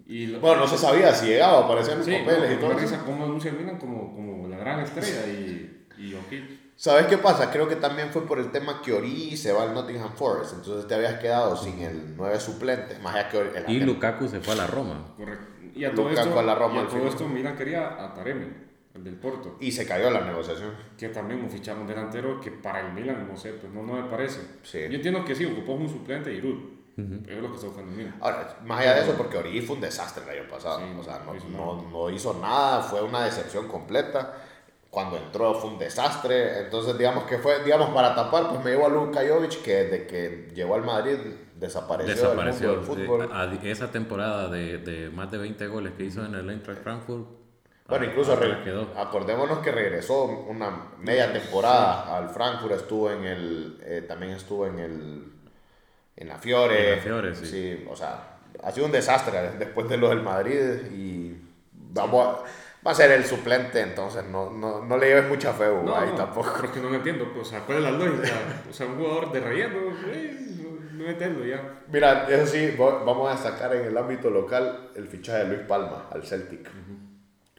Y lo- Bueno, no se sabía si llegaba, aparecían los Sí, papeles y no, todo me eso. risa cómo anuncia el Milan como, como la gran estrella y, y Jokic. ¿Sabes qué pasa? Creo que también fue por el tema que Ori se va al Nottingham Forest, entonces te habías quedado sin el 9 suplente, más allá que Ori- el- Y Lukaku se fue a la Roma. Correcto. Y a todo, Lukaku esto, a la Roma y a todo final. esto Milan quería a Taremi, el del Porto. y se cayó la negociación. que también un fichamos un delantero que para el Milan, no sé, pues no, no me parece. Sí. Yo entiendo que sí, ocupó un suplente y Ruth. Es lo que está buscando el Milan. Ahora, más allá de eso, porque Ori fue un desastre el año pasado, Sí, o sea, no, no hizo no- no hizo nada, fue una decepción completa. Cuando entró fue un desastre. Entonces, digamos que fue, digamos, para tapar, pues me llevo a Luka Jovic, que desde que llegó al Madrid desapareció, Desapareció. del mundo del fútbol. A- esa temporada de, de más de 20 goles que hizo en el Eintracht Frankfurt. Bueno, incluso quedó. acordémonos que regresó una media temporada al Frankfurt, estuvo en el, eh, también estuvo en el, en la Fiore. En la Fiore, sí. o sea, ha sido un desastre después de lo del Madrid y vamos a- va a ser el suplente, entonces no, no, no le lleves mucha fe No, ahí no, tampoco. Pero es que no lo entiendo, pues, o sea, ¿cuál es la lógica? O sea, un jugador de relleno, no, entiendo ya. Mira, eso sí, vamos a destacar en el ámbito local el fichaje de Luis Palma al Celtic.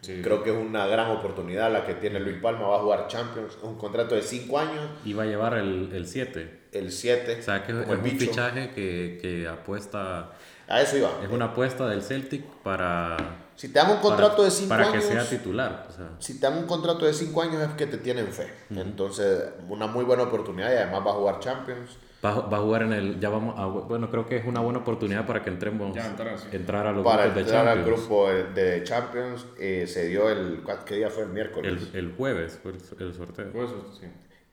Sí. Creo que es una gran oportunidad la que tiene Luis Palma, va a jugar Champions, un contrato de 5 años. Iba a llevar el 7. el 7. O sea que es un bicho. fichaje que, que apuesta. A eso iba. Es una apuesta del Celtic para. Si te dan un contrato para, de 5 Para años. que sea titular. O sea, si te dan un contrato de 5 años es que te tienen fe. Entonces, una muy buena oportunidad y además va a jugar Champions. va, va a jugar en el. Ya vamos a, bueno, creo que es una buena oportunidad para que entremos. Ya, entrar, sí. entrar a los Para grupos de entrar al Champions. grupo de Champions, eh, se dio el. ¿Qué día fue? El miércoles. El, el jueves fue el, el sorteo. Pues sí.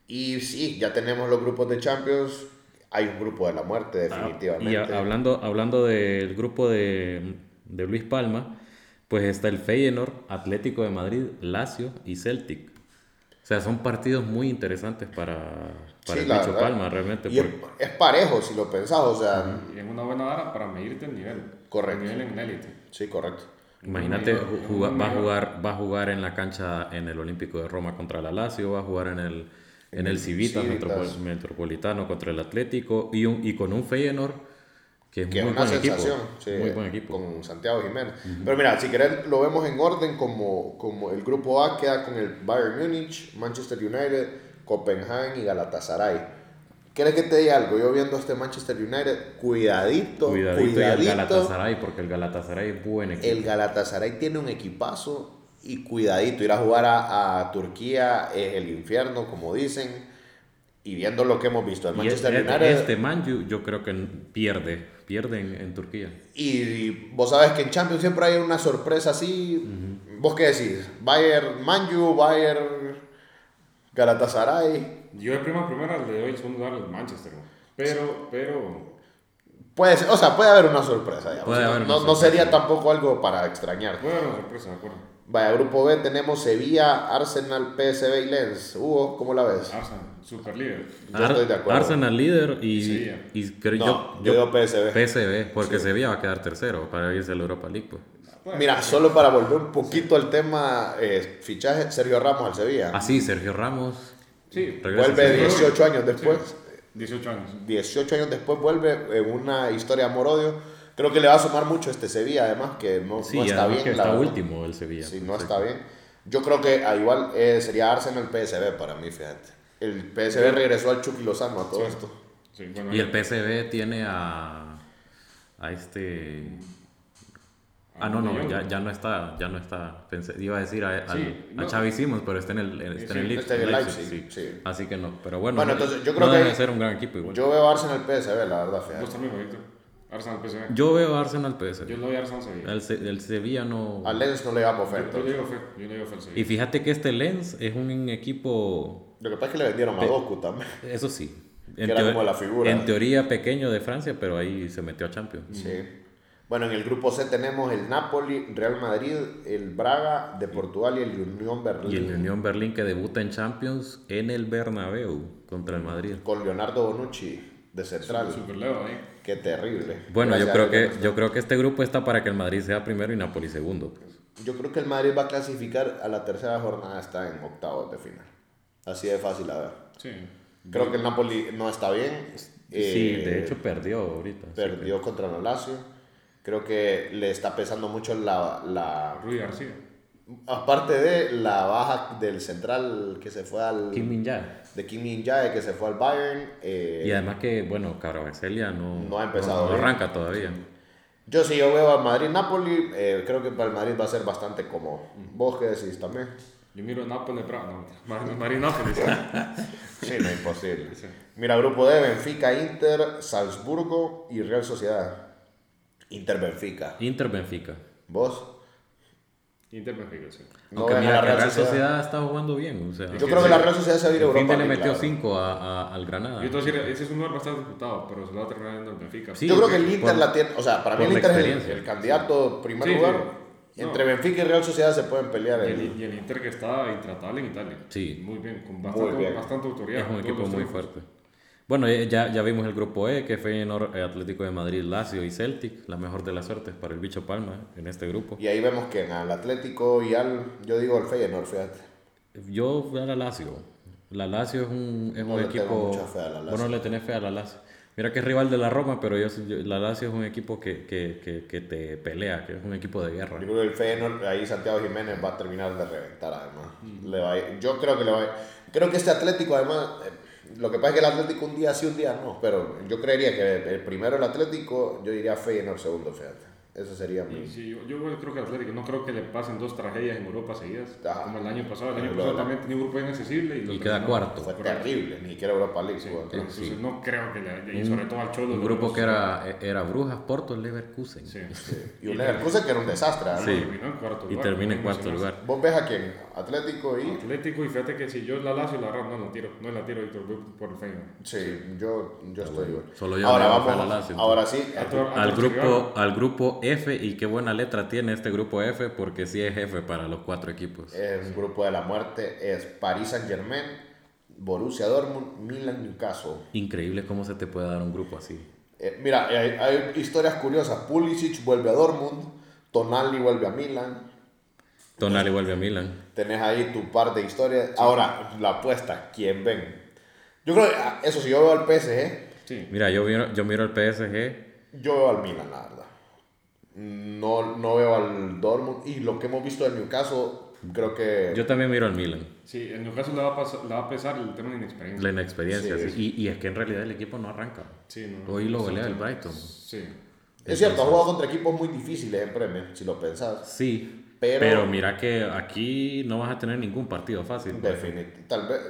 Y sí, ya tenemos los grupos de Champions. Hay un grupo de la muerte, Ah, definitivamente. Y a- hablando, hablando del grupo de, de Luis Palma, pues está el Feyenoord, Atlético de Madrid, Lazio y Celtic. O sea, son partidos muy interesantes para, para Sí, el bicho. Palma, realmente. Y es, porque- es parejo si lo pensás, o sea. Y es una buena hora para medirte el nivel. Correcto. El nivel en élite. Sí, correcto. Imagínate, Muy- ju- juga- muy va, a jugar, va a jugar en la cancha en el Olímpico de Roma contra la Lazio, va a jugar en el, en el Civitas, Civitas. Metropo- Metropolitano contra el Atlético y, un, y con un Feyenoord que es Que es muy una buen sensación. equipo. sí, muy buen equipo. Con Santiago Jiménez. Pero mira, si querés, lo vemos en orden como, como el grupo A queda con el Bayern Múnich, Manchester United, Copenhagen y Galatasaray. ¿Quieres que te diga algo? Yo viendo este Manchester United, cuidadito, Cuidadito, cuidadito. y el Galatasaray, porque el Galatasaray es buen equipo. El Galatasaray tiene un equipazo y cuidadito, ir a jugar a, a Turquía es el infierno, como dicen. Y viendo lo que hemos visto y Manchester este, United. este Manju yo creo que pierde, pierde en, en Turquía. Y vos sabes que en Champions siempre hay una sorpresa así. ¿Vos qué decís? Bayern Manju, Bayern Galatasaray. Yo de prima primera le doy el segundo lugar al Manchester. Pero, pero. Puede ser, o sea, puede haber una sorpresa. Puede no, haber una no- no sorpresa. sería tampoco algo para extrañar. Puede haber una sorpresa, de acuerdo. Vaya, grupo B tenemos Sevilla, Arsenal, PSV y Lens. Hugo, ¿cómo la ves? Arsenal, super líder. Yo estoy de acuerdo. Arsenal líder y, creo- No, yo, yo, digo PSV. PSV, porque Sevilla va a quedar tercero para irse a la Europa League. Pues. Puede Mira, solo para volver un poquito al tema eh, fichaje, Sergio Ramos al Sevilla. Ah, sí, Sergio Ramos. Sí, Vuelve Sevilla. 18 años después. Sí, 18 años. 18 años después vuelve en una historia de amor-odio. Creo que le va a sumar mucho este Sevilla, además, que no, Sí, no está bien. que la está verdad. último el Sevilla. Sí, no está bien. Yo creo que ah, igual eh, sería Arsenal PSV para mí, fíjate. El PSV regresó al Chucky Lozano a todo esto. Sí, bueno, Y el PSV tiene a, a este... Ah, no, no, ya, ya no está, ya no está. Pensé- iba a decir a, al- Sí, a no. Xavi Simons, pero está en el, está en el Sí, está en el Leipzig, Leipzig, sí. Así que no, pero bueno, Bueno, no- entonces yo creo no que debe ser un gran equipo igual. Yo, veo Arsenal PSV, la verdad, fíjate. Vos también, Víctor. Arsenal PSV. veo Arsenal PSV. Yo doy a Arsenal Sevilla. El, Se- el Sevilla no... A Lens no le damos Yo, oferta. yo le digo fe. Yo le digo fe al Y Sevilla. fíjate que este Lens es un equipo, Lo que pasa es que le vendieron a Doku también. eso sí, Que era como la figura. en teoría pequeño de Francia, pero ahí se metió a Champions. Sí. Bueno, en el grupo C tenemos el Napoli, Real Madrid, el Braga de Portugal y el Unión Berlín. Y el Unión Berlín que debuta en Champions en el Bernabéu contra el Madrid. Con Leonardo Bonucci de central. Super Leo ahí. Qué terrible. Bueno, yo creo que yo creo que este grupo está para que el Madrid sea primero y Napoli segundo. está. Yo creo que el Madrid va a clasificar a la tercera jornada, está en octavos de final. Así de fácil a ver. Sí. Creo que el Napoli no está bien. sí, Eh, de hecho perdió ahorita. perdió contra el Lazio. Creo que le está pesando mucho la, la Rui García. Aparte de la baja del central que se fue al Kim Min-jae. de Kim Min Jae que se fue al Bayern. eh, Y además que, bueno, Caravacelia no, No ha empezado no, no bien. arranca todavía. Yo sí, yo veo a Madrid-Napoli, eh, creo que para el Madrid va a ser bastante cómodo. ¿Vos qué decís también? Yo miro Nápoles, Braga. No, Mar- Madrid Nápoles. Sí, no, imposible. Sí. Mira, grupo D, Benfica, Inter, Salzburgo y Real Sociedad. Inter-Benfica. Inter Benfica. ¿Vos? Inter Benfica, sí. No Aunque la que Real Real Sociedad. Sociedad está jugando bien. O sea, Yo creo que la Real Sociedad se va a ir a Europa. le metió la verdad. 5 a, a- al Granada. Yo te voy a decir, ese es un lugar bastante disputado, pero se lo va a terminar dando el Benfica. Sí, Yo creo que el por- Inter la tiene, o sea, para mí por el la Inter es el, el candidato primer Sí, lugar. sí. Entre No. Benfica y Real Sociedad se pueden pelear. Y el- y el Inter que está intratable en Italia. Sí. Muy bien, con bastante, bien. bastante autoridad. Es un en equipo muy fuerte. Bueno, eh, ya, ya vimos el grupo E, que Feyenoord, eh, Atlético de Madrid, Lazio y Celtic. La mejor de las suertes para el bicho Palma en este grupo. Y ahí vemos que al Atlético y al, yo digo el Feyenoord, fíjate. Yo fui a la Lazio. La Lazio es un, es No un le tengo equipo... mucha fe a la Lazio. Vos no le tenés fe a la Lazio. Mira que es rival de la Roma, pero yo, yo- la Lazio es un equipo que, que, que, que te pelea, que es un equipo de guerra. Yo creo que el Feyenoord, ahí Santiago Jiménez va a terminar de reventar además. Mm. Le va a yo creo que le va a Creo que este Atlético además, eh, lo que pasa es que el Atlético un día sí, un día no, pero yo creería que el primero el Atlético, yo diría Feyenoord segundo, fíjate. Eso sería mi... Y sí, yo, yo creo que el Atlético, no creo que le pasen dos tragedias en Europa seguidas, Ah. como el año pasado. El año pasado también tenía un grupo inaccesible y, lo Y queda terminó. cuarto. Fue terrible, ni siquiera Europa League. Sí, entonces Sí. no creo que le, y sobre todo al Cholo. Un grupo que era, era Brujas, Porto, Leverkusen. Sí. Y un Leverkusen que era un desastre. ¿verdad? Sí. Terminó en cuarto Y termina en no cuarto lugar. Vos ves a quién, Atlético y... Atlético y fíjate que si yo la Lazio la verdad no la tiro, no la tiro Víctor, voy por el Feyenoord. Sí, yo, yo estoy igual. Solo yo ahora me voy a vamos, la Lazio, ahora sí, A tu- a Al grupo, al grupo F, y qué buena letra tiene este grupo F, porque sí es F para los cuatro equipos. es un grupo de la muerte, es Paris Saint Germain, Borussia Dortmund, Milan, Newcastle. Increíble cómo se te puede dar un grupo así. Eh, mira, hay, hay historias curiosas. Pulisic vuelve a Dortmund, Tonali vuelve a Milan. Tonali vuelve a Milan. Tenés ahí tu par de historias. Ahora, la apuesta, ¿quién ven? Yo creo que, ah, eso si yo veo al PSG, Sí. Mira, yo miro, yo miro el PSG. yo veo al Milan, la verdad. No, no veo al Dortmund. Y lo que hemos visto del Newcastle, creo que... Yo también miro al Milan. Sí, en caso le va a, pasar, le va a pesar el tema de inexperiencia. La inexperiencia. Sí, sí. Y, y es que en realidad el equipo no arranca. Sí, no, Hoy lo golea el Brighton. Sí. Es cierto, ha jugado contra equipos muy difíciles en Premier, si lo pensás. Sí. Pero- Pero, mira que aquí no vas a tener ningún partido fácil. pues. Definitivamente. Tal vez.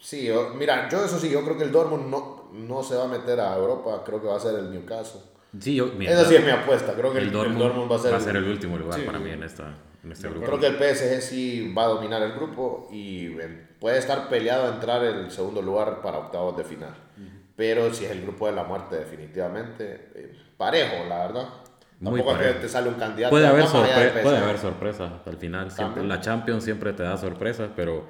Sí, yo- mira, yo eso sí, yo creo que el Dortmund no, no se va a meter a Europa, creo que va a ser el Newcastle. Sí, yo, mira, Esa sí es mi apuesta, creo que el, el, el Dortmund va a ser. el último lugar Sí. para mí en, esta, en este grupo. Creo que el PSG sí va a dominar el grupo y eh, puede estar peleado a entrar en el segundo lugar para octavos de final. Pero si es el grupo de la muerte, definitivamente, eh, parejo, la verdad. Muy Tampoco es que parejo. te sale un candidato. Puede haber, sorpre- puede haber sorpresas al final. Siempre, la Champions siempre te da sorpresas, pero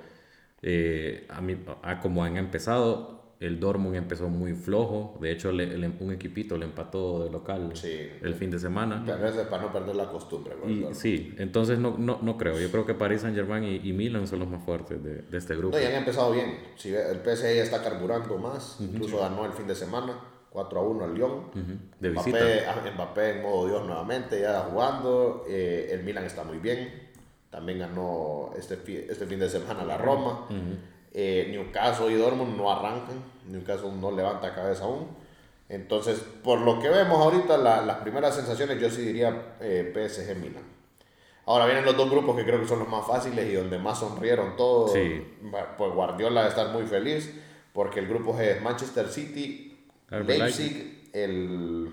eh, a mí, a como han empezado, el Dortmund empezó muy flojo. De hecho, le- le- un equipito le empató de local Sí. el fin de semana. Tal vez es para no perder la costumbre. el Y, sí, entonces no, no, no creo. Yo creo que Paris Saint Germain y, y Milan son los más fuertes de, de este grupo. No, y han empezado bien. Si el PSG está carburando más. Incluso ganó el fin de semana 4 a 1 al Lyon. Ujú, De visita. Mbappé, ah, Mbappé en modo Dios nuevamente, ya jugando. Eh, el Milan está muy bien. También ganó este, este fin de semana la Roma. Eh, Newcastle y Dortmund no arrancan. Newcastle no levanta cabeza aún. Entonces, por lo que vemos ahorita, la- las primeras sensaciones, yo sí diría eh, PSG Milan. Ahora vienen los dos grupos que creo que son los más fáciles y donde más sonrieron todos. Sí. Va- Pues Guardiola debe estar muy feliz porque el grupo G es Manchester City, Leipzig, el,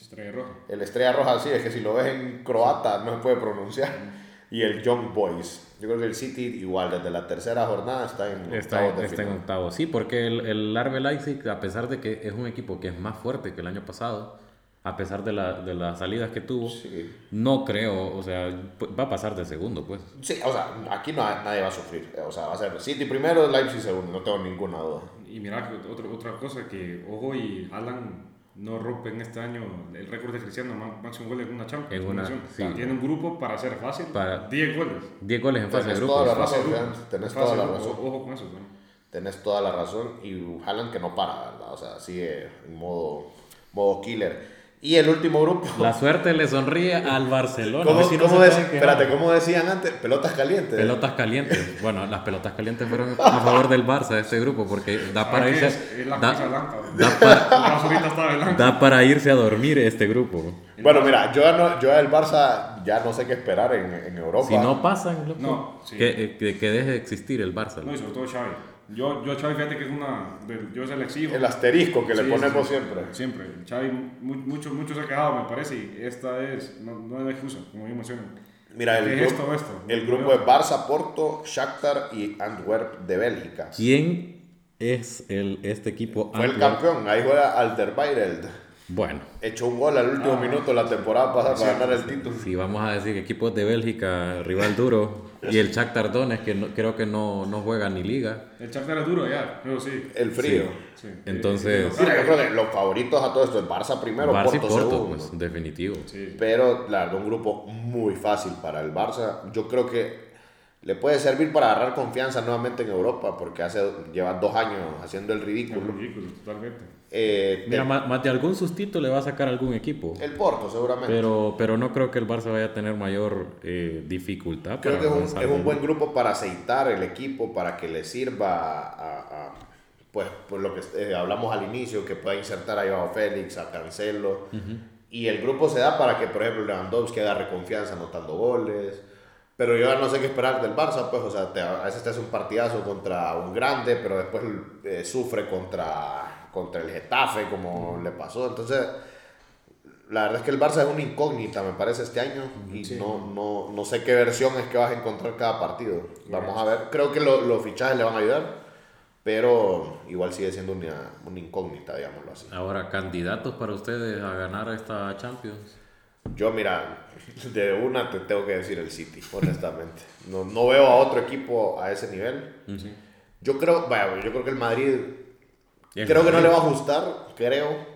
Estrella Roja. el Estrella Roja, sí, es que si lo ves en croata no se puede pronunciar, y el Young Boys. Yo creo que el City igual desde la tercera jornada está en Está, octavos de está en octavo. Sí, porque el, el RB Leipzig, a pesar de que es un equipo que es más fuerte que el año pasado, a pesar de, la- de las salidas que tuvo, Sí. no creo, o sea, va a pasar de segundo, pues. Sí, o sea, aquí no, nadie va a sufrir. O sea, va a ser City primero, Leipzig segundo, no tengo ninguna duda. Y mira, otro, otra cosa que, ojo, y Alan no rompen este año el récord de Cristiano, má- máximo goles en una Champions. En una, sí. Tiene un grupo para hacer fácil, Para- 10 goles. 10 goles en fase de grupos. toda la Fase razón, grupo. tenés Fase toda la grupo. razón. Ojo con eso, ¿no? Tenés toda la razón y Haaland que no para, ¿verdad? O sea, sigue en modo, modo killer. Y el último grupo. La suerte le sonríe al Barcelona. ¿Cómo, Messi no cómo espérate, ¿cómo decían antes? Pelotas calientes. Pelotas calientes. Bueno, las pelotas calientes fueron a favor del Barça, este grupo, porque da para ¿Sabes qué irse, es? Es la da, blanca. da para, da irse a dormir este grupo. Bueno, mira, yo, no, yo el Barça ya no sé qué esperar en, en Europa. Si no pasan, loco, No, sí. que, eh, que, que deje de existir el Barça. No, y sobre todo Xavi. Yo, yo Xavi, fíjate que es una... de- yo se le exijo. El asterisco que Sí, le ponemos sí, siempre. Siempre. Xavi, mu- mucho, mucho se ha quedado, me parece, y esta es... No, no hay excusa, como bien mencionan. Mira, el, ¿Qué es grupo, esto? el grupo es Barça, Porto, Shakhtar y Antwerp de Bélgica. ¿Quién es el, este equipo? Fue el campeón, ahí juega Alderweireld. Bueno, Echó un gol al último minuto la temporada pasada para ganar el título. si vamos a decir equipos de Bélgica, rival duro, y el Shakhtar Donetsk, que no- creo que no, no juega ni liga. El charter es duro ya, pero sí. El frío. sí. Entonces- Mira, yo creo que los favoritos a todo esto es Barça primero, Barça y Porto, Porto, segundo. pues, definitivo. Sí. Pero, la verdad, un grupo muy fácil para el Barça. Yo creo que le puede servir para agarrar confianza nuevamente en Europa, porque hace, lleva dos años haciendo el ridículo. ridículo, totalmente. Eh, Mira, te- más, de algún sustito le va a sacar algún equipo. el Porto, seguramente. Pero, pero no creo que el Barça vaya a tener mayor eh, dificultad. Creo para que es un, es un buen grupo para aceitar el equipo, para que le sirva a, a- pues, por lo que eh, hablamos al inicio, que pueda insertar a Joao Félix, a Cancelo. Y el grupo se da para que, por ejemplo, Lewandowski agarre confianza anotando goles. Pero yo ya no sé qué esperar del Barça, pues, o sea, te- a veces te hace un partidazo contra un grande, pero después eh, sufre contra, contra el Getafe, como le pasó. Entonces, la verdad es que el Barça es una incógnita, me parece, este año. Y no, no, no sé qué versión es que vas a encontrar cada partido. Vamos a ver. Creo que lo- los fichajes le van a ayudar. Pero igual sigue siendo una, una incógnita, digámoslo así. Ahora, candidatos para ustedes a ganar esta Champions. Yo, mira, de una te tengo que decir el City, honestamente. No, no veo a otro equipo a ese nivel. Yo creo, vaya, yo creo que el Madrid, Es creo que no Madrid. le va a gustar, creo,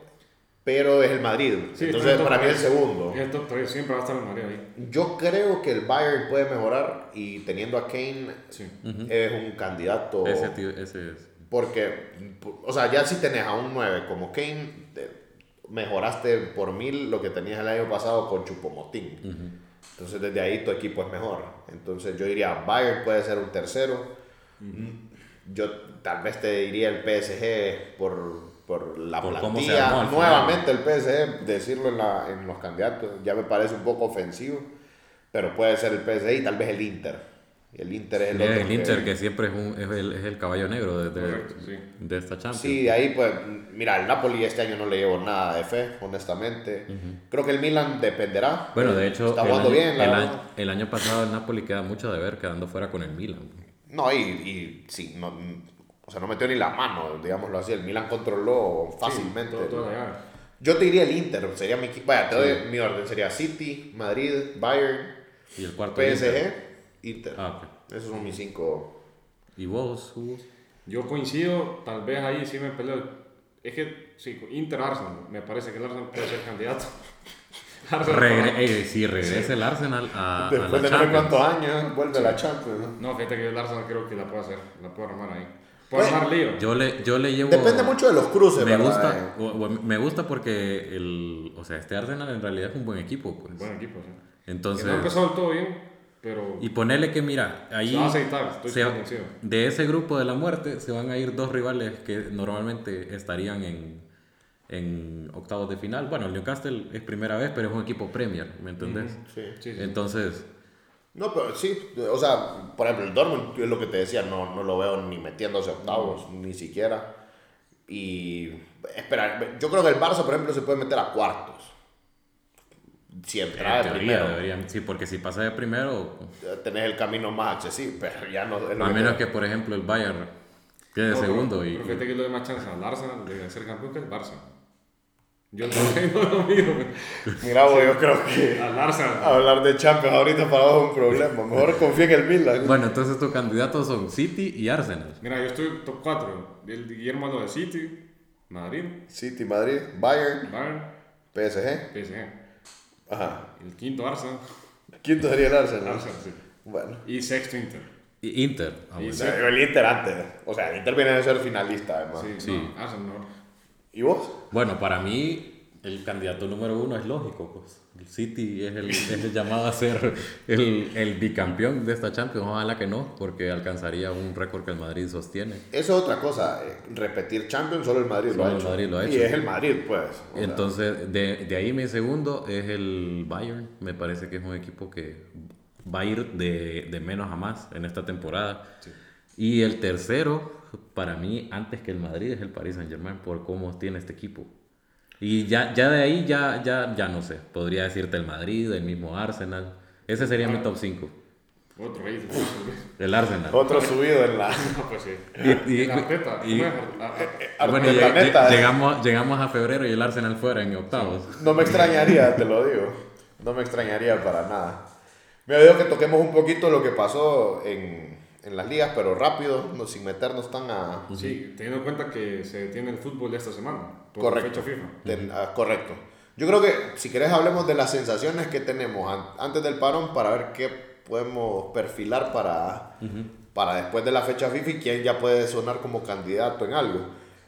pero es el Madrid. Sí, Entonces, para mí el tres. segundo. Es el top tres, siempre va a estar el Mario ahí. Yo creo que el Bayern puede mejorar y teniendo a Kane Sí. es un candidato. Ese, tío- ese es. Porque, o sea, ya si tenés a un 9 como Kane, te- mejoraste por mil lo que tenías el año pasado con Chupomotín. Entonces, desde ahí tu equipo es mejor. Entonces, yo diría, Bayern puede ser un tercero. Yo tal vez te diría el PSG por, por la Por cómo se plantilla. armó. Nuevamente el PSG, decirlo en, la, en los candidatos, ya me parece un poco ofensivo. Pero puede ser el PSG y tal vez el Inter. El Inter es el El, otro. Inter, que- que siempre es, un, es, el, es el caballo negro de, de- Correcto, sí. de esta Champions. Sí, de ahí pues, mira, el Napoli este año no le llevo nada de fe, honestamente. Creo que el Milan dependerá. Bueno, de hecho, está el jugando año, bien, la el, año, el año pasado el Napoli queda mucho de ver quedando fuera con el Milan. No, y, y sí, no, o sea, no metió ni la mano, digámoslo así. El Milan controló fácilmente. Todo, todo allá. Yo te diría el Inter, sería mi equipo. Vaya, te doy mi orden, sería City, Madrid, Bayern, Y el cuarto PSG, Inter. Inter. Ah, ok. Esos son mis cinco. ¿Y vos, Hugo? Yo coincido, tal vez ahí sí me peleo. Es que, sí, Inter Arsenal, me parece que el Arsenal puede ser candidato. Regre ey, si regresa el Arsenal a, a Después la de no sé Champions. cuántos años, vuelve la Champions. ¿no? No, fíjate que el Arsenal creo que la puede hacer, la puede armar ahí. Puede Bueno, armar lío. Yo le, yo le llevo... Depende mucho de los cruces, me ¿verdad? gusta, o- o- me gusta porque el, o sea, este Arsenal en realidad es un buen equipo, pues. Buen equipo, sí. Entonces, que no empezó del todo bien, pero y ponerle que mira, ahí se va a aceitar, estoy se- convencido. de ese grupo de la muerte se van a ir dos rivales que normalmente estarían en, en octavos de final. Bueno, el Newcastle es primera vez, pero es un equipo Premier, ¿me entendés? Sí. Sí, sí. Entonces, No, pero sí, o sea, por ejemplo, el Dortmund, es lo que te decía, no, no lo veo ni metiéndose a octavos, ni siquiera. Y esperar, yo creo que el Barça, por ejemplo, se puede meter a cuartos. Si en entra de primero, deberían, sí, porque si pasa de primero, tenés el camino más accesible, pero ya no lo a que menos te- que por ejemplo el Bayern quede No, pero- segundo y, Pero fíjate que le doy más chance al Arsenal de ser campeón que al Barça. Yo también no lo miro. Mira, vos, yo creo que Al Arsenal. hablar de Champions ahorita para vos es un problema. Mejor confía en el Milan. Bueno, entonces tus candidatos son City y Arsenal. Mira, yo estoy top 4. El Guillermo lo de City, Madrid, City, Madrid, Bayern, Bayern, PSG. PSG. Ajá. El quinto Arsenal. Quinto sería el Arsenal. Arsenal, sí. Bueno. Y sexto Inter. Y Inter. Ah, Y bueno. O sea, el Inter antes. O sea, el Inter viene a ser finalista, además. Sí, Sí. No, Arsenal. ¿Y vos? Bueno, para mí el candidato número uno es lógico, pues. El City es el, es el llamado a ser el, el bicampeón de esta Champions. Ojalá que no, porque alcanzaría un récord que el Madrid sostiene. Eso es otra cosa. eh, repetir Champions, solo el Madrid, lo, Solo ha el hecho. Madrid lo ha Y hecho. es el Madrid, pues. o sea, Entonces, de, de ahí mi segundo es el Bayern. Me parece que es un equipo que va a ir de, de menos a más en esta temporada. Y el tercero, para mí, antes que el Madrid, es el Paris Saint Germain por cómo tiene este equipo. Y ya, ya de ahí ya, ya, ya no sé. Podría decirte el Madrid, el mismo Arsenal. Ese sería mi top 5. Otro ahí. El Arsenal. Otro subido en la. No, pues sí. Y- y- Arteta, y-. Ah, ah, Bueno, lleg- neta, eh. llegamos, llegamos a febrero y el Arsenal fuera en octavos. No me extrañaría, te lo digo. No me extrañaría para nada. Me digo que toquemos un poquito lo que pasó en, en las ligas, pero rápido, no, sin meternos tan a. Sí, teniendo en cuenta que se detiene el fútbol esta semana. Por Correcto. fecha FIFA. Del- ah, correcto. Yo creo que si querés hablemos de las sensaciones que tenemos an- antes del parón para ver qué podemos perfilar para, para después de la fecha FIFA y quién ya puede sonar como candidato en algo.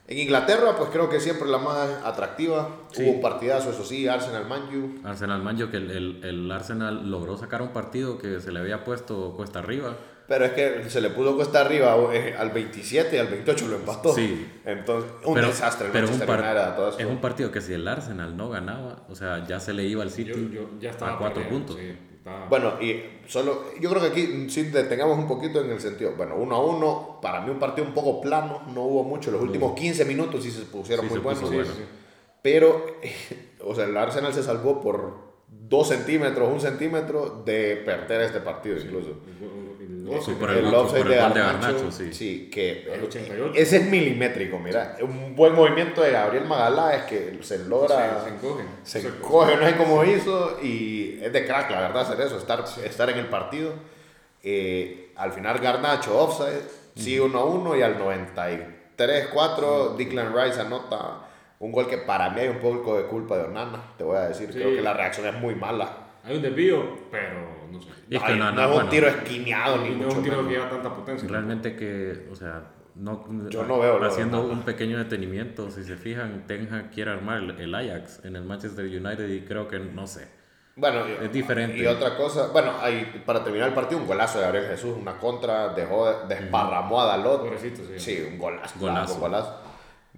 En Inglaterra, pues creo que siempre la más atractiva. Sí. Hubo un partidazo, eso sí, Arsenal Manju. Arsenal Manjo, que el, el- el Arsenal logró sacar un partido que se le había puesto cuesta arriba. Pero es que se le pudo cuesta arriba eh, al 27 y al 28 lo empató. Sí. Entonces, un pero, desastre el pero un United todo es un partido que si el Arsenal no ganaba, o sea, ya se le iba al City Yo, yo ya estaba a cuatro perdiendo, puntos. sí, estaba- Bueno, y solo, yo creo que aquí sí detengamos un poquito en el sentido, bueno, uno a uno, para mí un partido un poco plano, no hubo mucho, los últimos 15 minutos sí se pusieron Sí, muy se puso buenos, bueno. pero, o sea, el Arsenal se salvó por dos centímetros, un centímetro de perder este partido incluso. El- el- Sí, el- por El, el- offside de Garnacho, Garnacho, sí. que Al 88. ese es milimétrico, mira, un buen movimiento de Gabriel Magaláes que se logra... se, se encogen. Se Exacto. coge, no sé cómo hizo y es de crack, la verdad, hacer eso, estar, estar en el partido. Eh, al final Garnacho offside, sí 1 a 1 y al 93 4 Declan Rice anota un gol que para mí hay un poco de culpa de Onana, te voy a decir, Sí. creo que la reacción es muy mala. Hay un desvío, pero no sé. Es no, que no, no no, es un bueno, tiro esquineado ni Y no es mucho un tiro menos. que lleva tanta potencia. Realmente que, o sea, no, Yo no veo haciendo un pequeño detenimiento, si se fijan, Ten Hag quiere armar el, el Ajax en el Manchester United y creo que, no sé, Bueno, Es diferente. Y otra cosa, bueno, ahí, para terminar el partido, un golazo de Gabriel Jesús, una contra, dejó, desparramó a Dalot. Sí. Sí, un golazo. Golazo. Un golazo.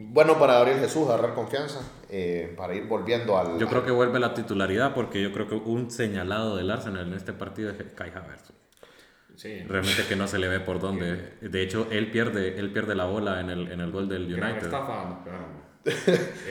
Bueno para Gabriel Jesús, agarrar confianza, eh, para ir volviendo al... Yo creo que vuelve la titularidad porque yo creo que un señalado del Arsenal en este partido es Kai Havertz. Sí. Realmente que no se le ve por dónde. De hecho, él pierde, él pierde la bola en el, en el gol del Gran United. estafa nos pegaron.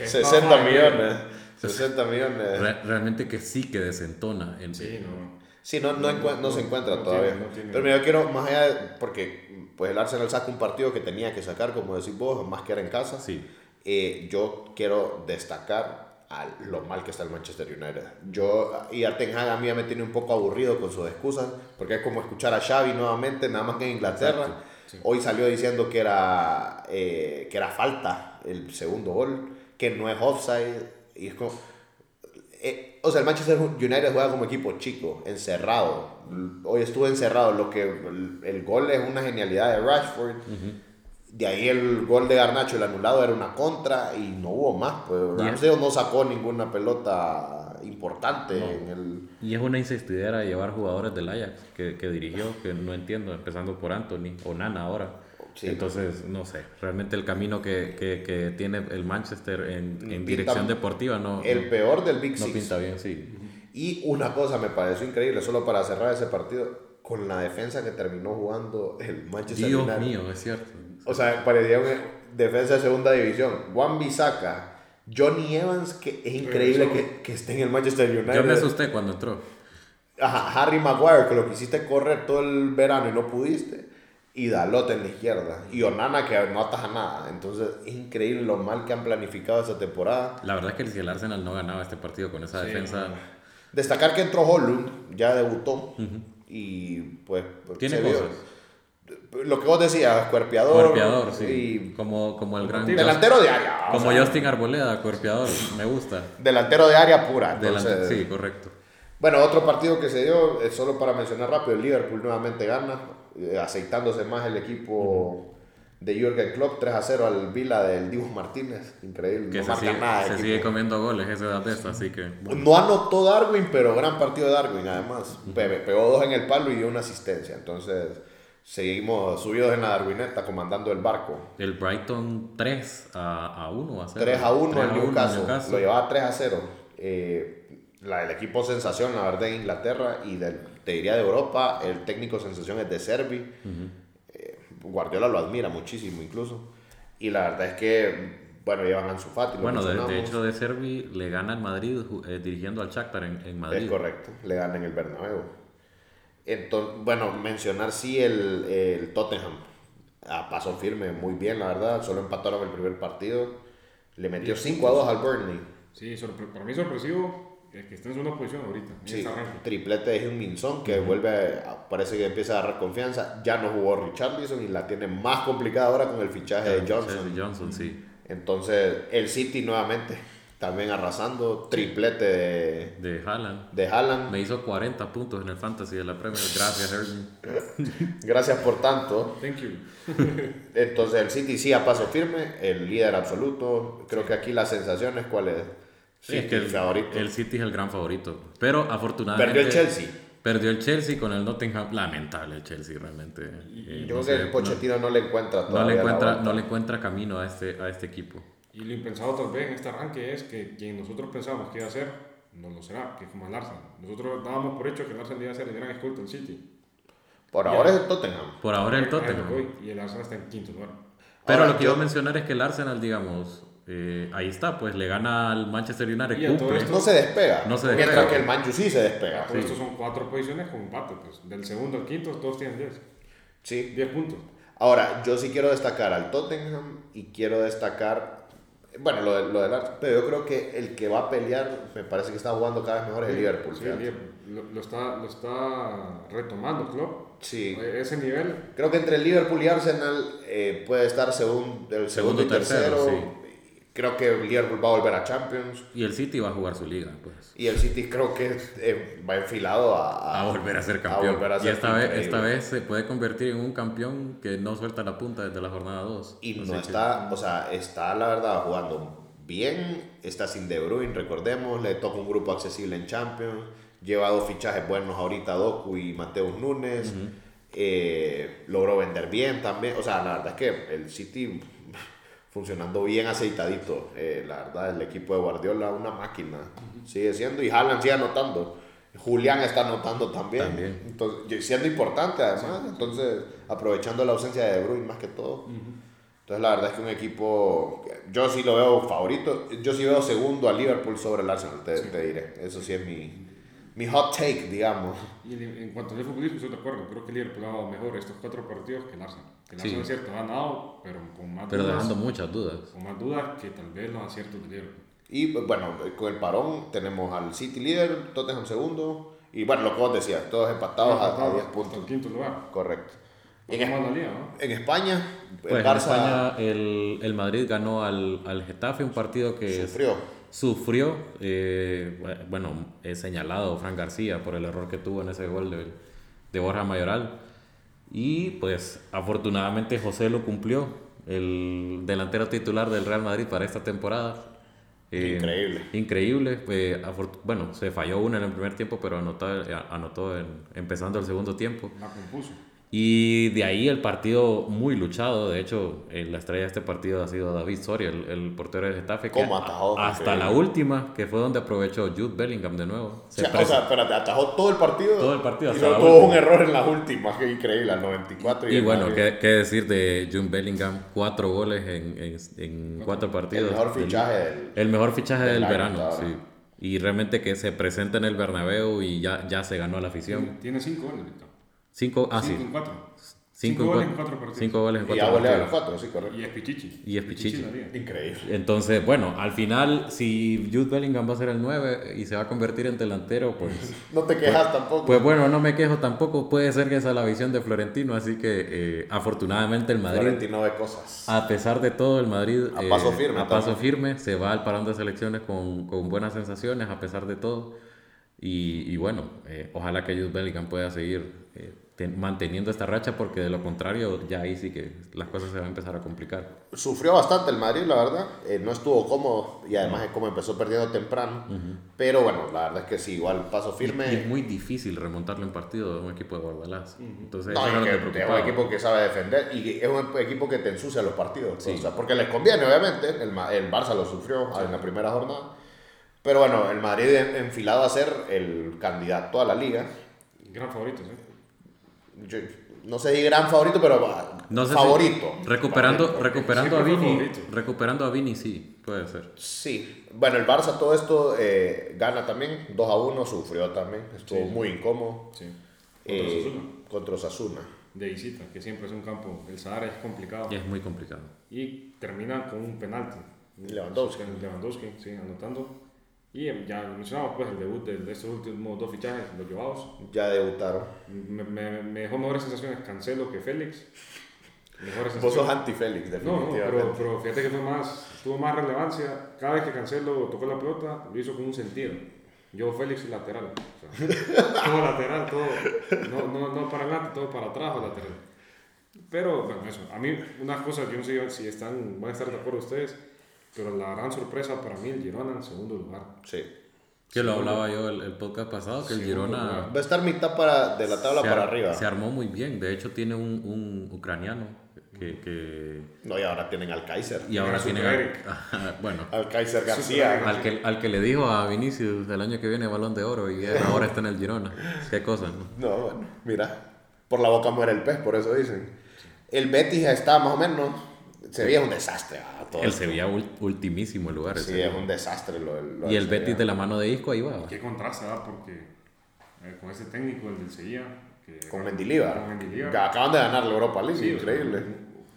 60 Estafa, millones. 60 millones. Re- realmente que sí que desentona. En, Sí, no. Sí, no, no, encue- no se encuentra no todavía. tiene- no Pero mira, yo quiero, más allá de, porque pues el Arsenal saca un partido que tenía que sacar, como decís vos, más que era en casa. Sí. Eh, yo quiero destacar a lo mal que está el Manchester United. Yo, y a Ten Hag a mí ya me tiene un poco aburrido con sus excusas, porque es como escuchar a Xavi nuevamente, nada más que en Inglaterra. Hoy salió diciendo que era, eh, que era falta el segundo gol, que no es offside, y es como... eh, o sea, el Manchester United juega como equipo chico, encerrado. Hoy estuvo encerrado, lo que el, el gol es una genialidad de Rashford. De ahí el gol de Garnacho, el anulado, era una contra y no hubo más. Pues Ramsdale no sacó ninguna pelota importante en el... Y es una insistidera llevar jugadores del Ajax que, que dirigió, que no entiendo, empezando por Anthony o Nana ahora. Sí. Entonces, no sé, realmente el camino que, que, que tiene el Manchester en, en dirección deportiva no, El no, peor del Big no Six. pinta bien, sí. Y una cosa me pareció increíble, solo para cerrar ese partido, con la defensa que terminó jugando el Manchester Dios United. mío, es cierto. O sea, parecía una defensa de segunda división. Juan Bisaca, Johnny Evans, que es increíble que, que esté en el Manchester United. Yo me asusté cuando entró. Ajá, Harry Maguire, que lo quisiste correr todo el verano y no pudiste. Y Dalot en la izquierda. Y Onana, que no ataja nada. Entonces, es increíble lo mal que han planificado esta temporada. La verdad es que si el Arsenal no ganaba este partido con esa Sí, defensa. Destacar que entró Holland, ya debutó. Y pues. tiene se vio. cosas. Lo que vos decías, cuerpeador. Cuerpeador, sí. Y Como, como el gran. delantero de área. Como sea, Justin Arboleda, cuerpeador, me gusta. Delantero de área pura. Delante- entonces- sí, correcto. Bueno, otro partido que se dio, eh, solo para mencionar rápido, el Liverpool nuevamente gana, aceitándose más el equipo de Jürgen Klopp, 3 a 0 al Vila del Dibu Martínez, increíble, Que no se, marca sigue, nada. se sigue comiendo goles esa edad de esta, así que. bueno. No anotó Darwin, pero gran partido de Darwin además, Pe- pegó dos en el palo y dio una asistencia, entonces seguimos subidos en la Darwineta comandando el barco. El Brighton 3 a, a 1 va a ser. 3 a 1 3 al Newcastle, Newcastle. lo llevaba 3 a 0. Eh, la, el equipo sensación, la verdad, en Inglaterra y del, te diría de Europa, el técnico sensación es de Servi. Eh, Guardiola lo admira muchísimo incluso. Y la verdad es que, bueno, llevan a Ansu Fati, lo Bueno, de, de hecho, de Servi le gana al Madrid eh, dirigiendo al Shakhtar en, en Madrid. Es correcto, le ganan el Bernabéu. Entonces, bueno, mencionar sí el, el Tottenham. A paso firme, muy bien, la verdad. Solo empataron el primer partido. Le metió 5 a 2 al Burnley. Sí, para mí sorpresivo es que esté en segunda posición ahorita. Sí, triplete de Heung-Min Son que vuelve, a- parece que empieza a agarrar confianza. Ya no jugó Richarlison y la tiene más complicada ahora con el fichaje de Johnson. Johnson, sí. Entonces, el City nuevamente también arrasando. Triplete de, De Haaland. de Haaland. Me hizo 40 puntos en el fantasy de la Premier. Gracias, Erling. Gracias por tanto. Thank you. Entonces, el City sí a paso firme, el líder absoluto. Creo que aquí las sensaciones, ¿cuál es? Sí, es que el, favorito. el City es el gran favorito. Pero afortunadamente. Perdió el Chelsea. Perdió el Chelsea con el Nottingham. Lamentable el Chelsea, realmente. Eh, Yo no creo sé, que el Pochettino no, le encuentra no, no todavía le encuentra, no le encuentra camino a este, a este equipo. Y lo impensado tal vez en este arranque es que quien nosotros pensábamos que iba a ser, no lo será, que es como el Arsenal. Nosotros dábamos por hecho que el Arsenal iba a ser el gran escolta del City. Por ahora es el Tottenham. Por ahora el A eso Tottenham. Y el Arsenal está en quinto lugar. Pero Ahora, lo que yo- iba a mencionar es que el Arsenal, digamos, eh, ahí está, pues le gana al Manchester United. Y cumple. esto- No se despega. No se Mientras que el Manju sí se despega. Por esto son cuatro posiciones con empate. Pues. Del segundo al quinto, todos tienen 10. Sí. 10 puntos. Ahora, yo sí quiero destacar al Tottenham y quiero destacar, bueno, lo, de- lo del Arsenal, pero yo creo que el que va a pelear, me parece que está jugando cada vez mejor es el Liverpool. Sí. Lo, lo está, lo está retomando Klopp. Sí. Eh, Ese nivel. Creo que entre el Liverpool y Arsenal eh, puede estar según el segundo, Segundo, y tercero. tercero, Creo que Liverpool va a volver a Champions. Y el City va a jugar su liga, pues. Y el City creo que eh, va enfilado a, A volver a ser campeón. volver a y esta vez, esta vez se puede convertir en un campeón que no suelta la punta desde la jornada 2. Y no está, o sea, está la verdad jugando bien, está sin De Bruyne, recordemos, le toca un grupo accesible en Champions, lleva dos fichajes buenos ahorita, Doku y Mateus Nunes, eh, logró vender bien también, o sea, la verdad es que el City funcionando bien aceitadito, eh, la verdad, el equipo de Guardiola, una máquina, sigue siendo, y Haaland sigue anotando. Julián está anotando también, También. Entonces, siendo importante además, entonces aprovechando la ausencia de De Bruyne más que todo. Entonces, la verdad es que un equipo, yo sí lo veo favorito. Yo sí veo segundo a Liverpool sobre el Arsenal, te, te diré. Eso sí es mi, mi hot take, digamos. Y en, en cuanto al futbolismo, estoy de acuerdo. Creo que el Liverpool ha dado mejor estos cuatro partidos que el Arsenal. Que Sí. Arsenal, es cierto, ha ganado, pero con más Pero dudas. dejando muchas dudas. Con más dudas que tal vez los aciertos del Liverpool. Y pues, bueno, con el parón tenemos al City líder, Tottenham segundo. Y bueno, lo que vos decías, todos empatados a, a 10 Hasta el puntos. quinto lugar. Correcto. En, ¿Cómo Es- liga, no? en España, Pues el en Barça España el, el Madrid ganó al, al Getafe, un partido que sufrió. sufrió. eh, bueno, he señalado Fran García por el error que tuvo en ese gol de, de Borja Mayoral. Y pues afortunadamente José lo cumplió, el delantero titular del Real Madrid para esta temporada. Eh, Increíble. Increíble. pues, afortu- bueno, se falló una en el primer tiempo, pero anotó, anotó en- empezando el segundo tiempo. La compuso. Y de ahí el partido muy luchado. De hecho, eh, la estrella de este partido ha sido David Soria, el, el portero del Getafe. que ¿Cómo atajó? Hasta la última, que fue donde aprovechó Jude Bellingham de nuevo. O Se sea, o sea, espérate, atajó todo el partido. Todo el partido, Y la tuvo última. un error en las últimas, que increíble, al 94. y el bueno, ¿qué, qué decir de Jude Bellingham? Cuatro goles en, en, en cuatro el partidos. mejor El- fichaje del- El mejor fichaje del del verano, ahora. sí. Y realmente que se presenta en el Bernabéu y ya, ya se ganó la afición. Tiene cinco goles, Víctor. Cinco, ah, Cinco sí. en cuatro. Cinco, Cinco goles en cua- cuatro partidos. Cinco goles en Y cuatro ya golearon partidos. cuatro, sí, correcto. Y es Pichichi. Y es Pichichi. Increíble. Entonces, bueno, al final, si Jude Bellingham va a ser el 9 y se va a convertir en delantero, pues, No te quejas tampoco. pues bueno, no me quejo tampoco. Puede ser que esa es la visión de Florentino, así que eh, afortunadamente el Madrid, Florentino de cosas. a pesar de todo, el Madrid A eh, paso firme a paso también. firme se va al parón de selecciones con, con buenas sensaciones, a pesar de todo. Y, y bueno, eh, ojalá que Jude Bellingham pueda seguir eh, ten- manteniendo esta racha, porque de lo contrario, ya ahí sí que las cosas se van a empezar a complicar. Sufrió bastante el Madrid, la verdad. Eh, no estuvo cómodo y además es como empezó perdiendo temprano. Pero bueno, la verdad es que sí, igual paso Y es firme. muy difícil remontarle un partido de un equipo de Guardalás. Entonces, No, eso y lo que que es un equipo que sabe defender y es un equipo que te ensucia los partidos. O sea, porque les conviene, obviamente. El, el Barça lo sufrió en la primera jornada. Pero bueno, el Madrid en- enfilado a ser el candidato a la liga. Gran favorito, ¿sí? Yo- no sé si gran favorito, pero va, No sé si- favorito. recuperando, Favorito. recuperando a Vini, favorito. recuperando a Vini, sí, puede ser. Sí, bueno, el Barça todo esto eh, gana también, 2 a 1, sufrió también, estuvo muy incómodo. Sí. Contra eh, Osasuna. contra Osasuna. de visita, que siempre es un campo, el Sahara es complicado. Y es muy complicado. Y termina con un penalti. Lewandowski. Lewandowski, sí, anotando. Y eh, ya lo mencionamos, pues, el debut de, de estos últimos dos fichajes, los llevados. Ya debutaron. Me, me, me dejó mejores sensaciones Cancelo que Félix. Mejores Vos sos anti-Félix, No, no, definitivamente. pero, pero fíjate que fue más, tuvo más relevancia. Cada vez que Cancelo tocó la pelota, lo hizo con un sentido. Yo, Félix, lateral. O sea, todo lateral, todo. No, no, no para adelante, todo para atrás o lateral. Pero, bueno, eso. A mí, unas cosas, yo no sé si están, van a estar de acuerdo ustedes, pero la gran sorpresa para mí, el Girona en segundo lugar. Sí. Que lo hablaba yo el, el podcast pasado, que el Sí, Girona Va a estar mitad para, de la tabla para ar- arriba. se armó muy bien. De hecho, tiene un, un ucraniano que, que- No, y ahora tienen al Kaiser. y ahora Super tiene Eric. bueno Al Kaiser García. Al que, al que le dijo a Vinicius el año que viene balón de oro y ahora está en el Girona. Qué cosa, ¿no? No, bueno, mira. Por la boca muere el pez, por eso dicen. El Betis está más o menos. Sevilla es un desastre. ah, todo El. Sevilla ul- ultimísimo lugar. el Sí, Sevilla. es un desastre lo, del- lo Y el Betis de la mano de Isco ahí va. Qué contraste, ¿verdad? Porque eh, con ese técnico, el del Sevilla. Que Con Mendilibar. Con acaban de ganar la Europa League, Sí, increíble.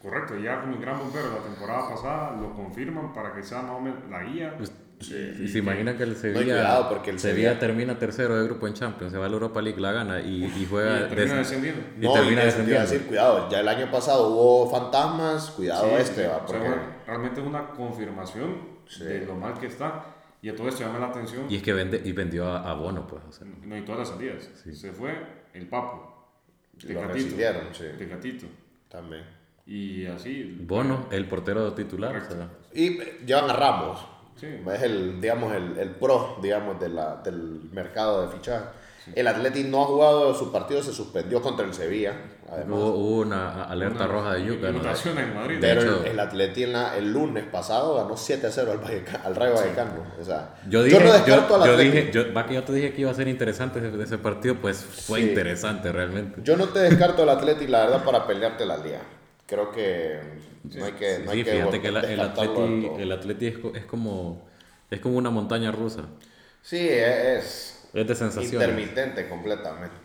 correcto, ya como el gran bombero la temporada pasada lo confirman para que sea más o menos la guía. Pues, Sí, y se imaginan que el Sevilla, cuidado, porque el Sevilla, Sevilla- termina tercero de grupo en Champions, se va a la Europa League, la gana y, y juega Y termina des- descendiendo. y no, termina descendiendo. decir, cuidado, ya el año pasado hubo fantasmas, cuidado Sí, este, sí, va, o sea, porque realmente es una confirmación Sí. de lo mal que está. Y a todo esto llama la atención. Y es que vende, y vendió a, a Bono, pues. o sea. No, y todas las salidas. Se fue el Papo. Sí. Tecatito. también. Y así. Bono, el portero titular. o sea, Y eh, llevan a Ramos. Sí. Es el, digamos, el, el pro, digamos, de la, del mercado de fichaje. El Atleti no ha jugado su partido, se suspendió contra el Sevilla, además. hubo, hubo una alerta Una roja de Yuca. ¿no? En Madrid. De Pero hecho- el, el Atleti en la- el lunes pasado ganó 7 a 0 al, Valleca- al Rayo Vallecano. O sea, Yo dije, no yo, descarto al yo Atleti. dije, yo, va que yo te dije que iba a ser interesante ese, ese partido, pues fue Sí. interesante realmente. Yo no te descarto al Atleti, la verdad, para pelearte la liga. Creo que no hay que, no hay Sí, que fíjate que el, Atleti, el Atleti es, es como, es como una montaña rusa. Sí, es, Es de sensaciones. intermitente completamente.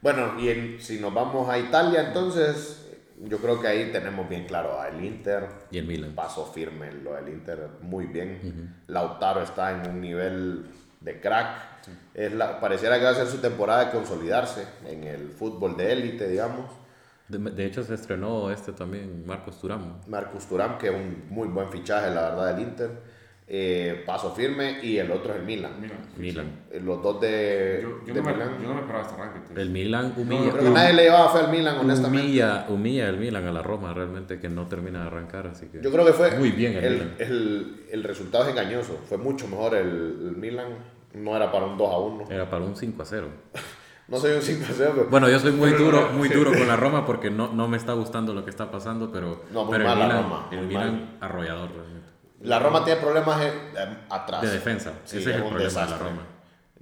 Bueno, y en- si nos vamos a Italia, entonces yo creo que ahí tenemos bien claro al Inter. Y el Milan. Paso firme lo del Inter, muy bien. Lautaro está en un nivel de crack. Es la, pareciera que va a ser su temporada de consolidarse en el fútbol de élite, digamos. De, de hecho, se estrenó este también, Marcos Turamo. Marcus Thuram, que es un muy buen fichaje, la verdad, del Inter. Eh, paso firme. Y el otro es el Milan. Mira, Milan. Eh, Los dos de, Yo, yo de no me, Milan. yo no me esperaba este arranque. te- El Milan humilla, creo que nadie le llevaba fe al Milan, honestamente. humilla, humilla el Milan a la Roma, realmente que no termina de arrancar, así que... Yo creo que fue. Muy bien el el, Milan. el, el resultado es engañoso. Fue mucho mejor el, el Milan. No era para un 2 a 1. Era para un 5 a 0. No soy un 5 a 0, pero. Bueno, yo soy muy duro, muy duro con la Roma porque no, no me está gustando lo que está pasando, pero, No, muy pero mal el la Milan, Roma, el Milan arrollador realmente. La Roma tiene problemas en- en- atrás. De defensa, Sí, ese es el problema de la. Roma.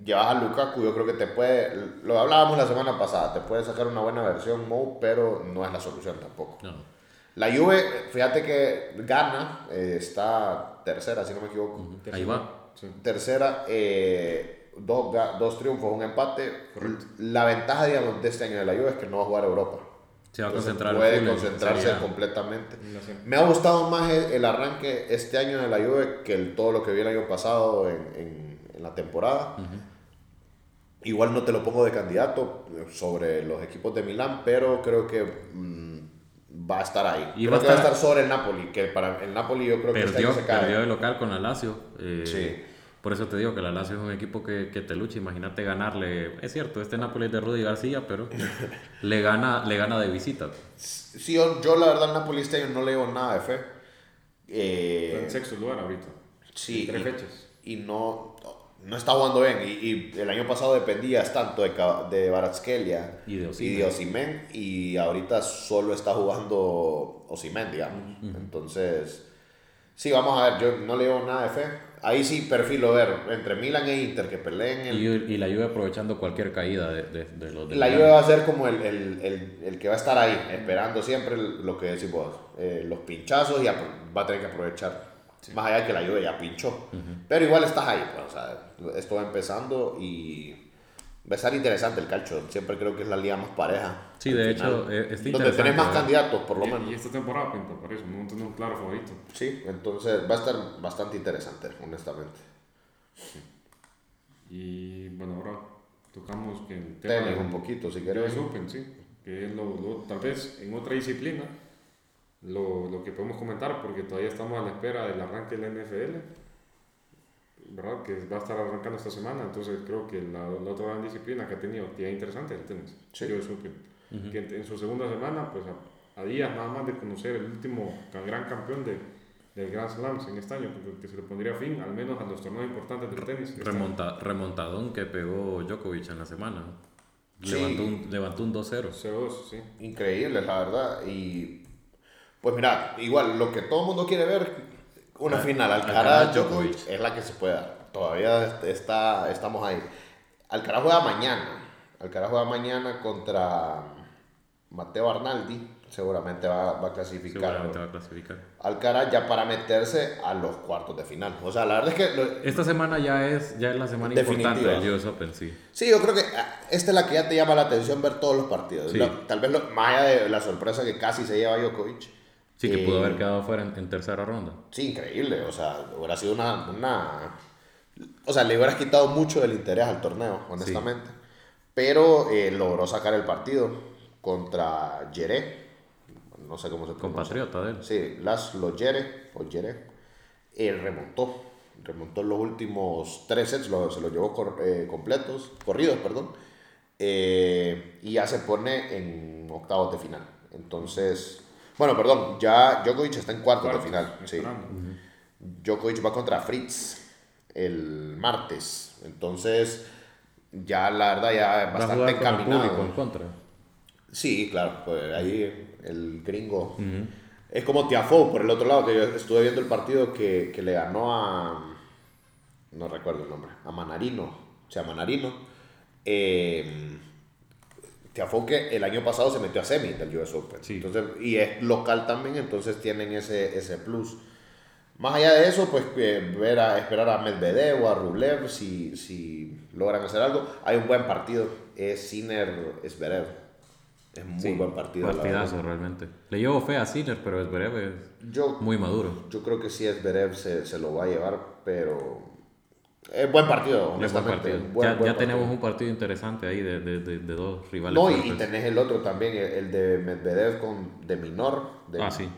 Llevas a Lukaku, yo creo que te puede. Lo hablábamos la semana pasada, te puede sacar una buena versión Mo, pero no es la solución tampoco. No. La Juve, fíjate que gana, eh, está tercera, si no me equivoco. Ahí va. Sí. Tercera, eh, dos, dos triunfos, un empate. La ventaja, digamos, de este año de la Juve es que no va a jugar a Europa. Se va a Entonces, concentrar puede en concentrarse Serie A. completamente. Me ha gustado más el, el arranque este año de la Juve que el, todo lo que vi el año pasado en, en- en la temporada. Igual no te lo pongo de candidato sobre los equipos de Milán, pero creo que mm, va a estar ahí. Y creo va a que va a estar- estar sobre el Napoli, que para el Napoli yo creo que este Perdió, año se cae. perdió de local con la Lazio. eh, Sí. Por eso te digo que la Lazio es un equipo que, que te lucha. Imagínate ganarle. Es cierto, este Napoli es de Rudy García, pero le gana, le gana de visita. Sí, yo, yo la verdad al Napoli este año no le llevo nada de fe. Eh, Está en sexto lugar ahorita. Sí, Tres y, fechas. y no, no está jugando bien. Y, y el año pasado dependías tanto de, de Baratskelia Y de Osimhen. y de Osimhen, y ahorita solo está jugando Osimhen, digamos. Entonces, sí, vamos a ver, yo no le llevo nada de fe. Ahí sí perfilo ver entre Milan e Inter que peleen. el- Y, y la Juve aprovechando cualquier caída de, de, de los de la. Juve va a ser como el, el, el, el que va a estar ahí, esperando siempre lo que decís vos, eh, los pinchazos y va a tener que aprovechar. Más allá de que la Juve ya pinchó. Pero igual estás ahí, pues, o sea, esto va empezando y Va a estar interesante el calcio. Siempre creo que es la liga más pareja. Sí, de hecho, eh, está Donde tenés interesante, más ¿verdad? candidatos, por lo Y, menos. y esta temporada pinta para eso, no tenemos un claro favorito. Sí, entonces va a estar bastante interesante, honestamente. Y bueno, ahora tocamos que el tema Tenis un poquito, si querés. Open, sí, que es lo, lo- tal vez en otra disciplina, lo, lo que podemos comentar, porque todavía estamos a la espera del arranque del NFL, ¿verdad? Que va a estar arrancando esta semana, entonces creo que la, la otra gran disciplina que ha tenido actividad interesante es el tenis, Sí. el US Open, que en, en su segunda semana, pues a, a días nada más de conocer el último gran campeón de, del Grand Slams en este año, que, que se le pondría fin al menos a los torneos importantes del tenis. este. Remonta- remontadón que pegó Djokovic en la semana. Sí. Levantó un, levantó un 2-0. 0-2, sí. Increíble, la verdad. Y pues mira, igual lo que todo el mundo quiere ver, una Ah, final Alcaraz, Djokovic. es la que se puede dar. Todavía está, estamos ahí. Alcaraz juega mañana. Alcaraz juega mañana contra Mateo Arnaldi. Seguramente va, va a clasificar. Seguramente va a clasificar. Alcaraz ya para meterse a los cuartos de final. O sea, la verdad es que lo- Esta semana ya es, ya es la semana Definitiva. importante del US Open, sí. Sí, yo creo que ah, esta es la que ya te llama la atención ver todos los partidos. Sí. Tal vez lo- más allá de la sorpresa que casi se lleva Djokovic. Sí, que eh, pudo haber quedado fuera en, en tercera ronda. Sí, increíble. O sea, hubiera sido una, una... O sea, le hubieras quitado mucho del interés al torneo, honestamente. Pero eh, logró sacar el partido contra Jerez. No sé cómo se pronuncia. Compatriota de él. Sí, Laszlo Jere, o Jere, eh, remontó. Remontó los últimos tres sets, lo- se los llevó cor- eh, completos, corridos, perdón. Eh, y ya se pone en octavos de final. Entonces, bueno, perdón, ya Djokovic está en cuartos, Cuartos, de final. Sí. Djokovic va contra Fritz el martes. Entonces, ya la verdad, ya Va a bastante jugar con el público en encaminado. contra. Sí, claro, pues ahí el gringo. Es como Tiafoe, por el otro lado, que yo estuve viendo el partido que, que le ganó a. No recuerdo el nombre. A Manarino. O sea, Manarino. Eh, Tiafoe que el año pasado se metió a semi del US Open. Sí. Entonces, y es local también, entonces tienen ese, ese plus. Más allá de eso, pues eh, ver a, esperar a Medvedev o a Rublev si, si logran hacer algo. Hay un buen partido, es Sinner Zverev. Es muy Sí, buen partido. la Partidazo, verdad. realmente. Le llevo fe a Sinner, pero es breve, Yo, muy maduro. yo creo que sí Zverev se, se lo va a llevar, pero es buen partido, Es buen honestamente. partido. Buen- ya buen ya tenemos partido. un partido interesante ahí de, de, de, de dos rivales. No, y, fuertes. y tenés el otro también, el, de Medvedev con de Minor. Ah, sí.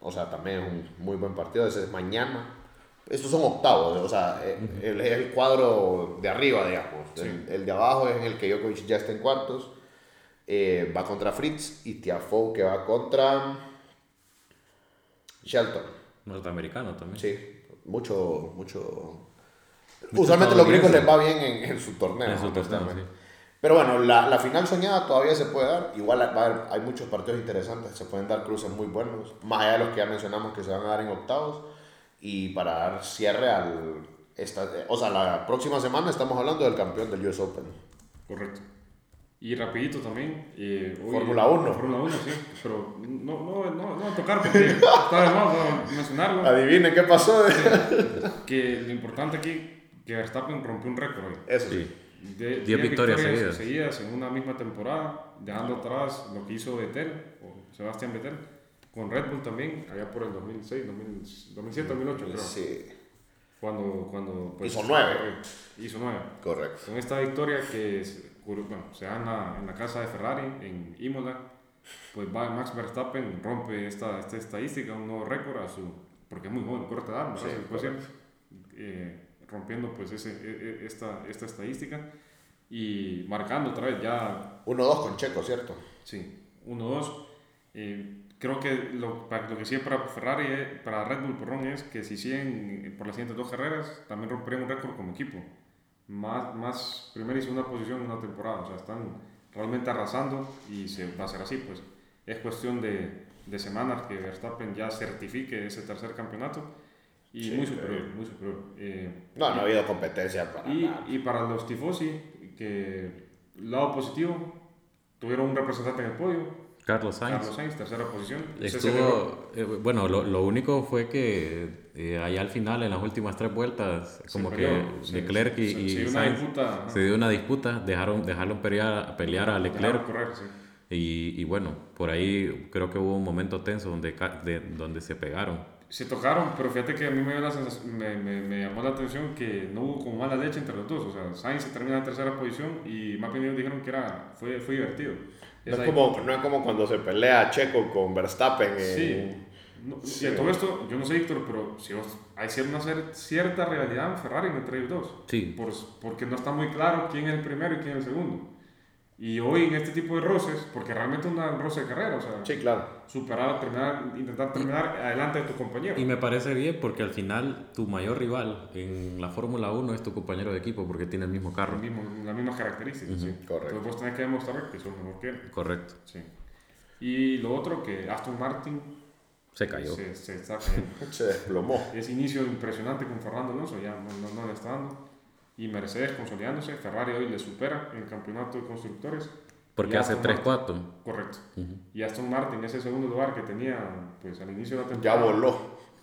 O sea, también es un muy buen partido. Ese es mañana. Estos son octavos, o sea, eh, el, el cuadro de arriba, digamos. El, el de abajo es en el que Djokovic ya está en cuartos. Eh, va contra Fritz y Tiafoe que va contra Shelton. Norteamericano también. Sí, mucho, mucho. Mucho Usualmente los gringos les va bien en, en su torneo. En su torneo, honestamente. sí. Pero bueno, la, la final soñada todavía se puede dar. Igual va a haber- hay muchos partidos interesantes, se pueden dar cruces muy buenos. Más allá de los que ya mencionamos que se van a dar en octavos. Y para dar cierre al. Esta, o sea, la próxima semana estamos hablando del campeón del US Open. Correcto. Y rapidito también. eh, hoy- Fórmula 1. Fórmula 1, sí. Pero no, no, no, no a tocar porque está de más mencionarlo. Adivinen qué pasó. Que lo importante aquí, que Verstappen rompió un récord hoy. Eso sí. De, Diez victorias seguidas. seguidas en una misma temporada, dejando atrás lo que hizo Vettel, o Sebastián Vettel, con Red Bull también, allá por el 2006, 2000 2007, 2008 creo. Sí, Cuando, cuando pues, Hizo nueve. Hizo nueve. correcto. Con esta victoria que bueno, se da en la, en la casa de Ferrari, en Imola, pues va Max Verstappen rompe esta, esta estadística, un nuevo récord a su, porque es muy joven, corta edad, ¿verdad? Sí, decir, eh, rompiendo pues ese, e- e- esta, esta estadística y marcando otra vez ya 1-2 con Checo, ¿cierto? Sí, 1-2. Eh, creo que lo, lo que sigue para Ferrari, eh, para Red Bull, perdón, es que si siguen eh, por las siguientes dos carreras, también romperían un récord como equipo. Más, más primera y segunda posición en una temporada. O sea, están realmente arrasando y se va a ser así. Pues es cuestión de, de semanas que Verstappen ya certifique ese tercer campeonato. Y Sí, muy superior, muy superior. Eh, No, no ha habido competencia para y, nada. y para los tifosi, que lado positivo, tuvieron un representante en el podio. Carlos Sainz. Carlos Sainz, tercera posición. Estuvo, eh, bueno, lo, lo único fue que eh, allá al final, en las últimas tres vueltas, como que peleó, sí, Leclerc y, se- y se dio una Sainz disputa, ajá. se dio una disputa, dejaron, dejaron pelear, pelear a Leclerc. Correr, sí. Y, y bueno, por ahí creo que hubo un momento tenso donde, de- donde se pegaron. Se tocaron, pero fíjate que a mí me, dio la me, me, me llamó la atención que no hubo como mala leche entre los dos. O sea, Sainz se termina en tercera posición y más bien dijeron que era, fue, fue divertido. No es, como, no es como cuando se pelea Checo con Verstappen. en- Sí. No, y a todo esto, yo no sé, Víctor, pero si vos- hay una cier- cierta rivalidad en Ferrari entre ellos dos. Sí. Por- porque no está muy claro quién es el primero y quién es el segundo. Y hoy en este tipo de roces, porque realmente es un roce de carrera, o sea, Sí, claro. superar, terminar, intentar terminar adelante de tu compañero. Y me parece bien porque al final tu mayor rival en la Fórmula 1 es tu compañero de equipo porque tiene el mismo carro. El mismo- las mismas características, sí. correcto. Entonces vos tenés que demostrar que sos mejor que él. Correcto. Sí. Y lo otro, que Aston Martin Se cayó. se, se está cayendo. Se desplomó. Ese inicio impresionante con Fernando Alonso ya no, no, no le está dando. Y Mercedes consolidándose. Ferrari hoy le supera en el campeonato de constructores. Porque hace Aston 3 Martin- 4 Correcto. Y Aston Martin, ese segundo lugar que tenía pues, al inicio de la Ya temporada. voló.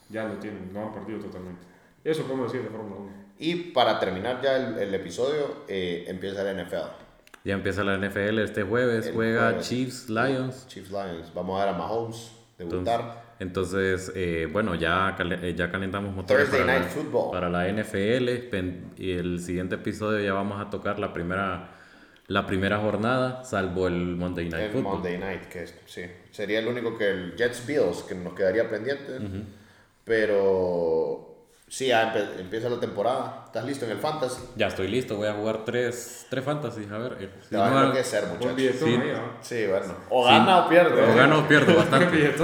Ya lo tienen, lo han perdido totalmente. Eso podemos decir de Fórmula 1. Y para terminar ya el, el episodio, eh, empieza el NFL. Ya empieza la NFL este jueves, El juega jueves. Chiefs Lions. Chiefs Lions. Vamos a ver a Mahomes debutar. Entonces, eh, bueno, ya, eh, ya calentamos motores para, Night la, para la NFL. Y el siguiente episodio ya vamos a tocar la primera, la primera jornada, salvo el Monday Night el Football. Monday Night, que es- sí, sería el único que el Jets Bills que nos quedaría pendiente. Pero sí, ya empe- empieza la temporada. ¿Estás listo en el Fantasy? Ya estoy listo, voy a jugar tres, tres fantasies. A ver, eh, si Te va no a enloquecer, muchachos. Sí. Sí, bueno. O gana o pierde. o gano o pierdo bastante. ¿eh?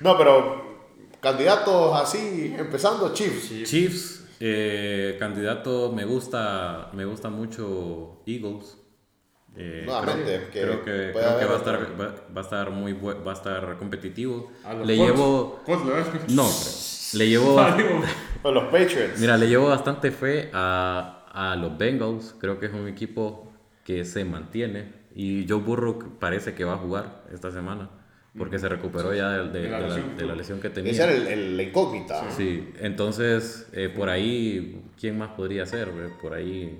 No, pero candidatos así, empezando Chiefs. Chiefs, eh, candidato, me gusta, me gusta mucho Eagles. Eh, Nuevamente, que creo que, creo que va, a estar, va, va a estar muy va a estar competitivo. A Le Colts. llevo, Colts, no, creo. Le llevo, Digo, O los Patriots. mira, le llevo bastante fe a, a los Bengals. Creo que es un equipo que se mantiene y Joe Burrow parece que va a jugar esta semana porque se recuperó ya de, de- De la de la, lesión. de la lesión que tenía. Esa era el, el- la incógnita. Sí, entonces eh, por ahí, ¿quién más podría ser? Por ahí.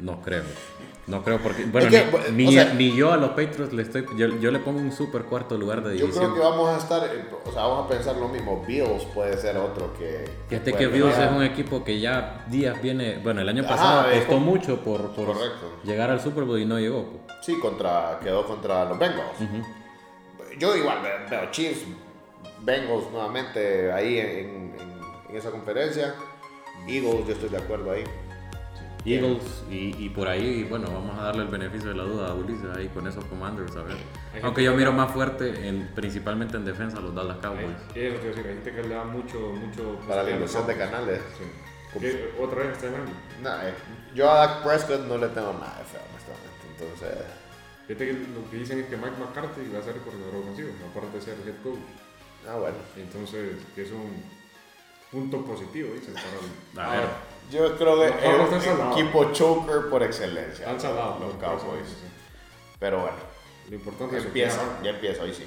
No creo. No creo porque, bueno, que, ni, o sea- ni yo a los Patriots le estoy, yo, yo le pongo un super cuarto lugar de Yo división. creo que vamos a estar, eh, o sea, vamos a pensar lo mismo. Bills puede ser otro que. Fíjate que Bills es un equipo que ya días viene, bueno, el año Ajá, pasado costó como- mucho por, por llegar al Super Bowl y no llegó. pues. Sí, contra, quedó contra los Bengals. Yo igual ve- veo Chiefs, Bengals nuevamente ahí en, en- en esa conferencia. Eagles, yo estoy de acuerdo ahí. Eagles y, y por ahí, bueno, vamos a darle el beneficio de la duda a Ulises ahí con esos Commanders, a ver. Aunque yo que miro más fuerte, en, principalmente en defensa, los Dallas Cowboys. Te iba a decir, hay gente que le da mucho, mucho... Para la ilusión de canales. Sí. Que otra vez está ganando. Nah, eh, yo a Dak Prescott no le tengo nada de feo, honestamente. Entonces, Fíjate que lo que dicen es que Mike McCarthy va a ser el coordinador ofensivo, aparte de ser el head coach. ah, bueno. Entonces, que es un punto positivo, dicen, para el... A ver, Yo creo que es el equipo choker por excelencia. Están salados los Cowboys. sí. Pero bueno, Lo importante es que empieza, ya- ya empieza, hoy sí.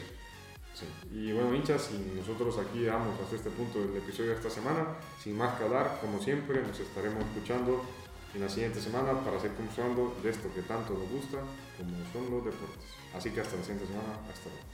Sí. Y bueno, hinchas, y nosotros aquí damos hasta este punto del episodio de esta semana. Sin más que hablar, como siempre, nos estaremos escuchando en la siguiente semana para seguir conversando de esto que tanto nos gusta, como son los deportes. Así que hasta la siguiente semana, hasta luego.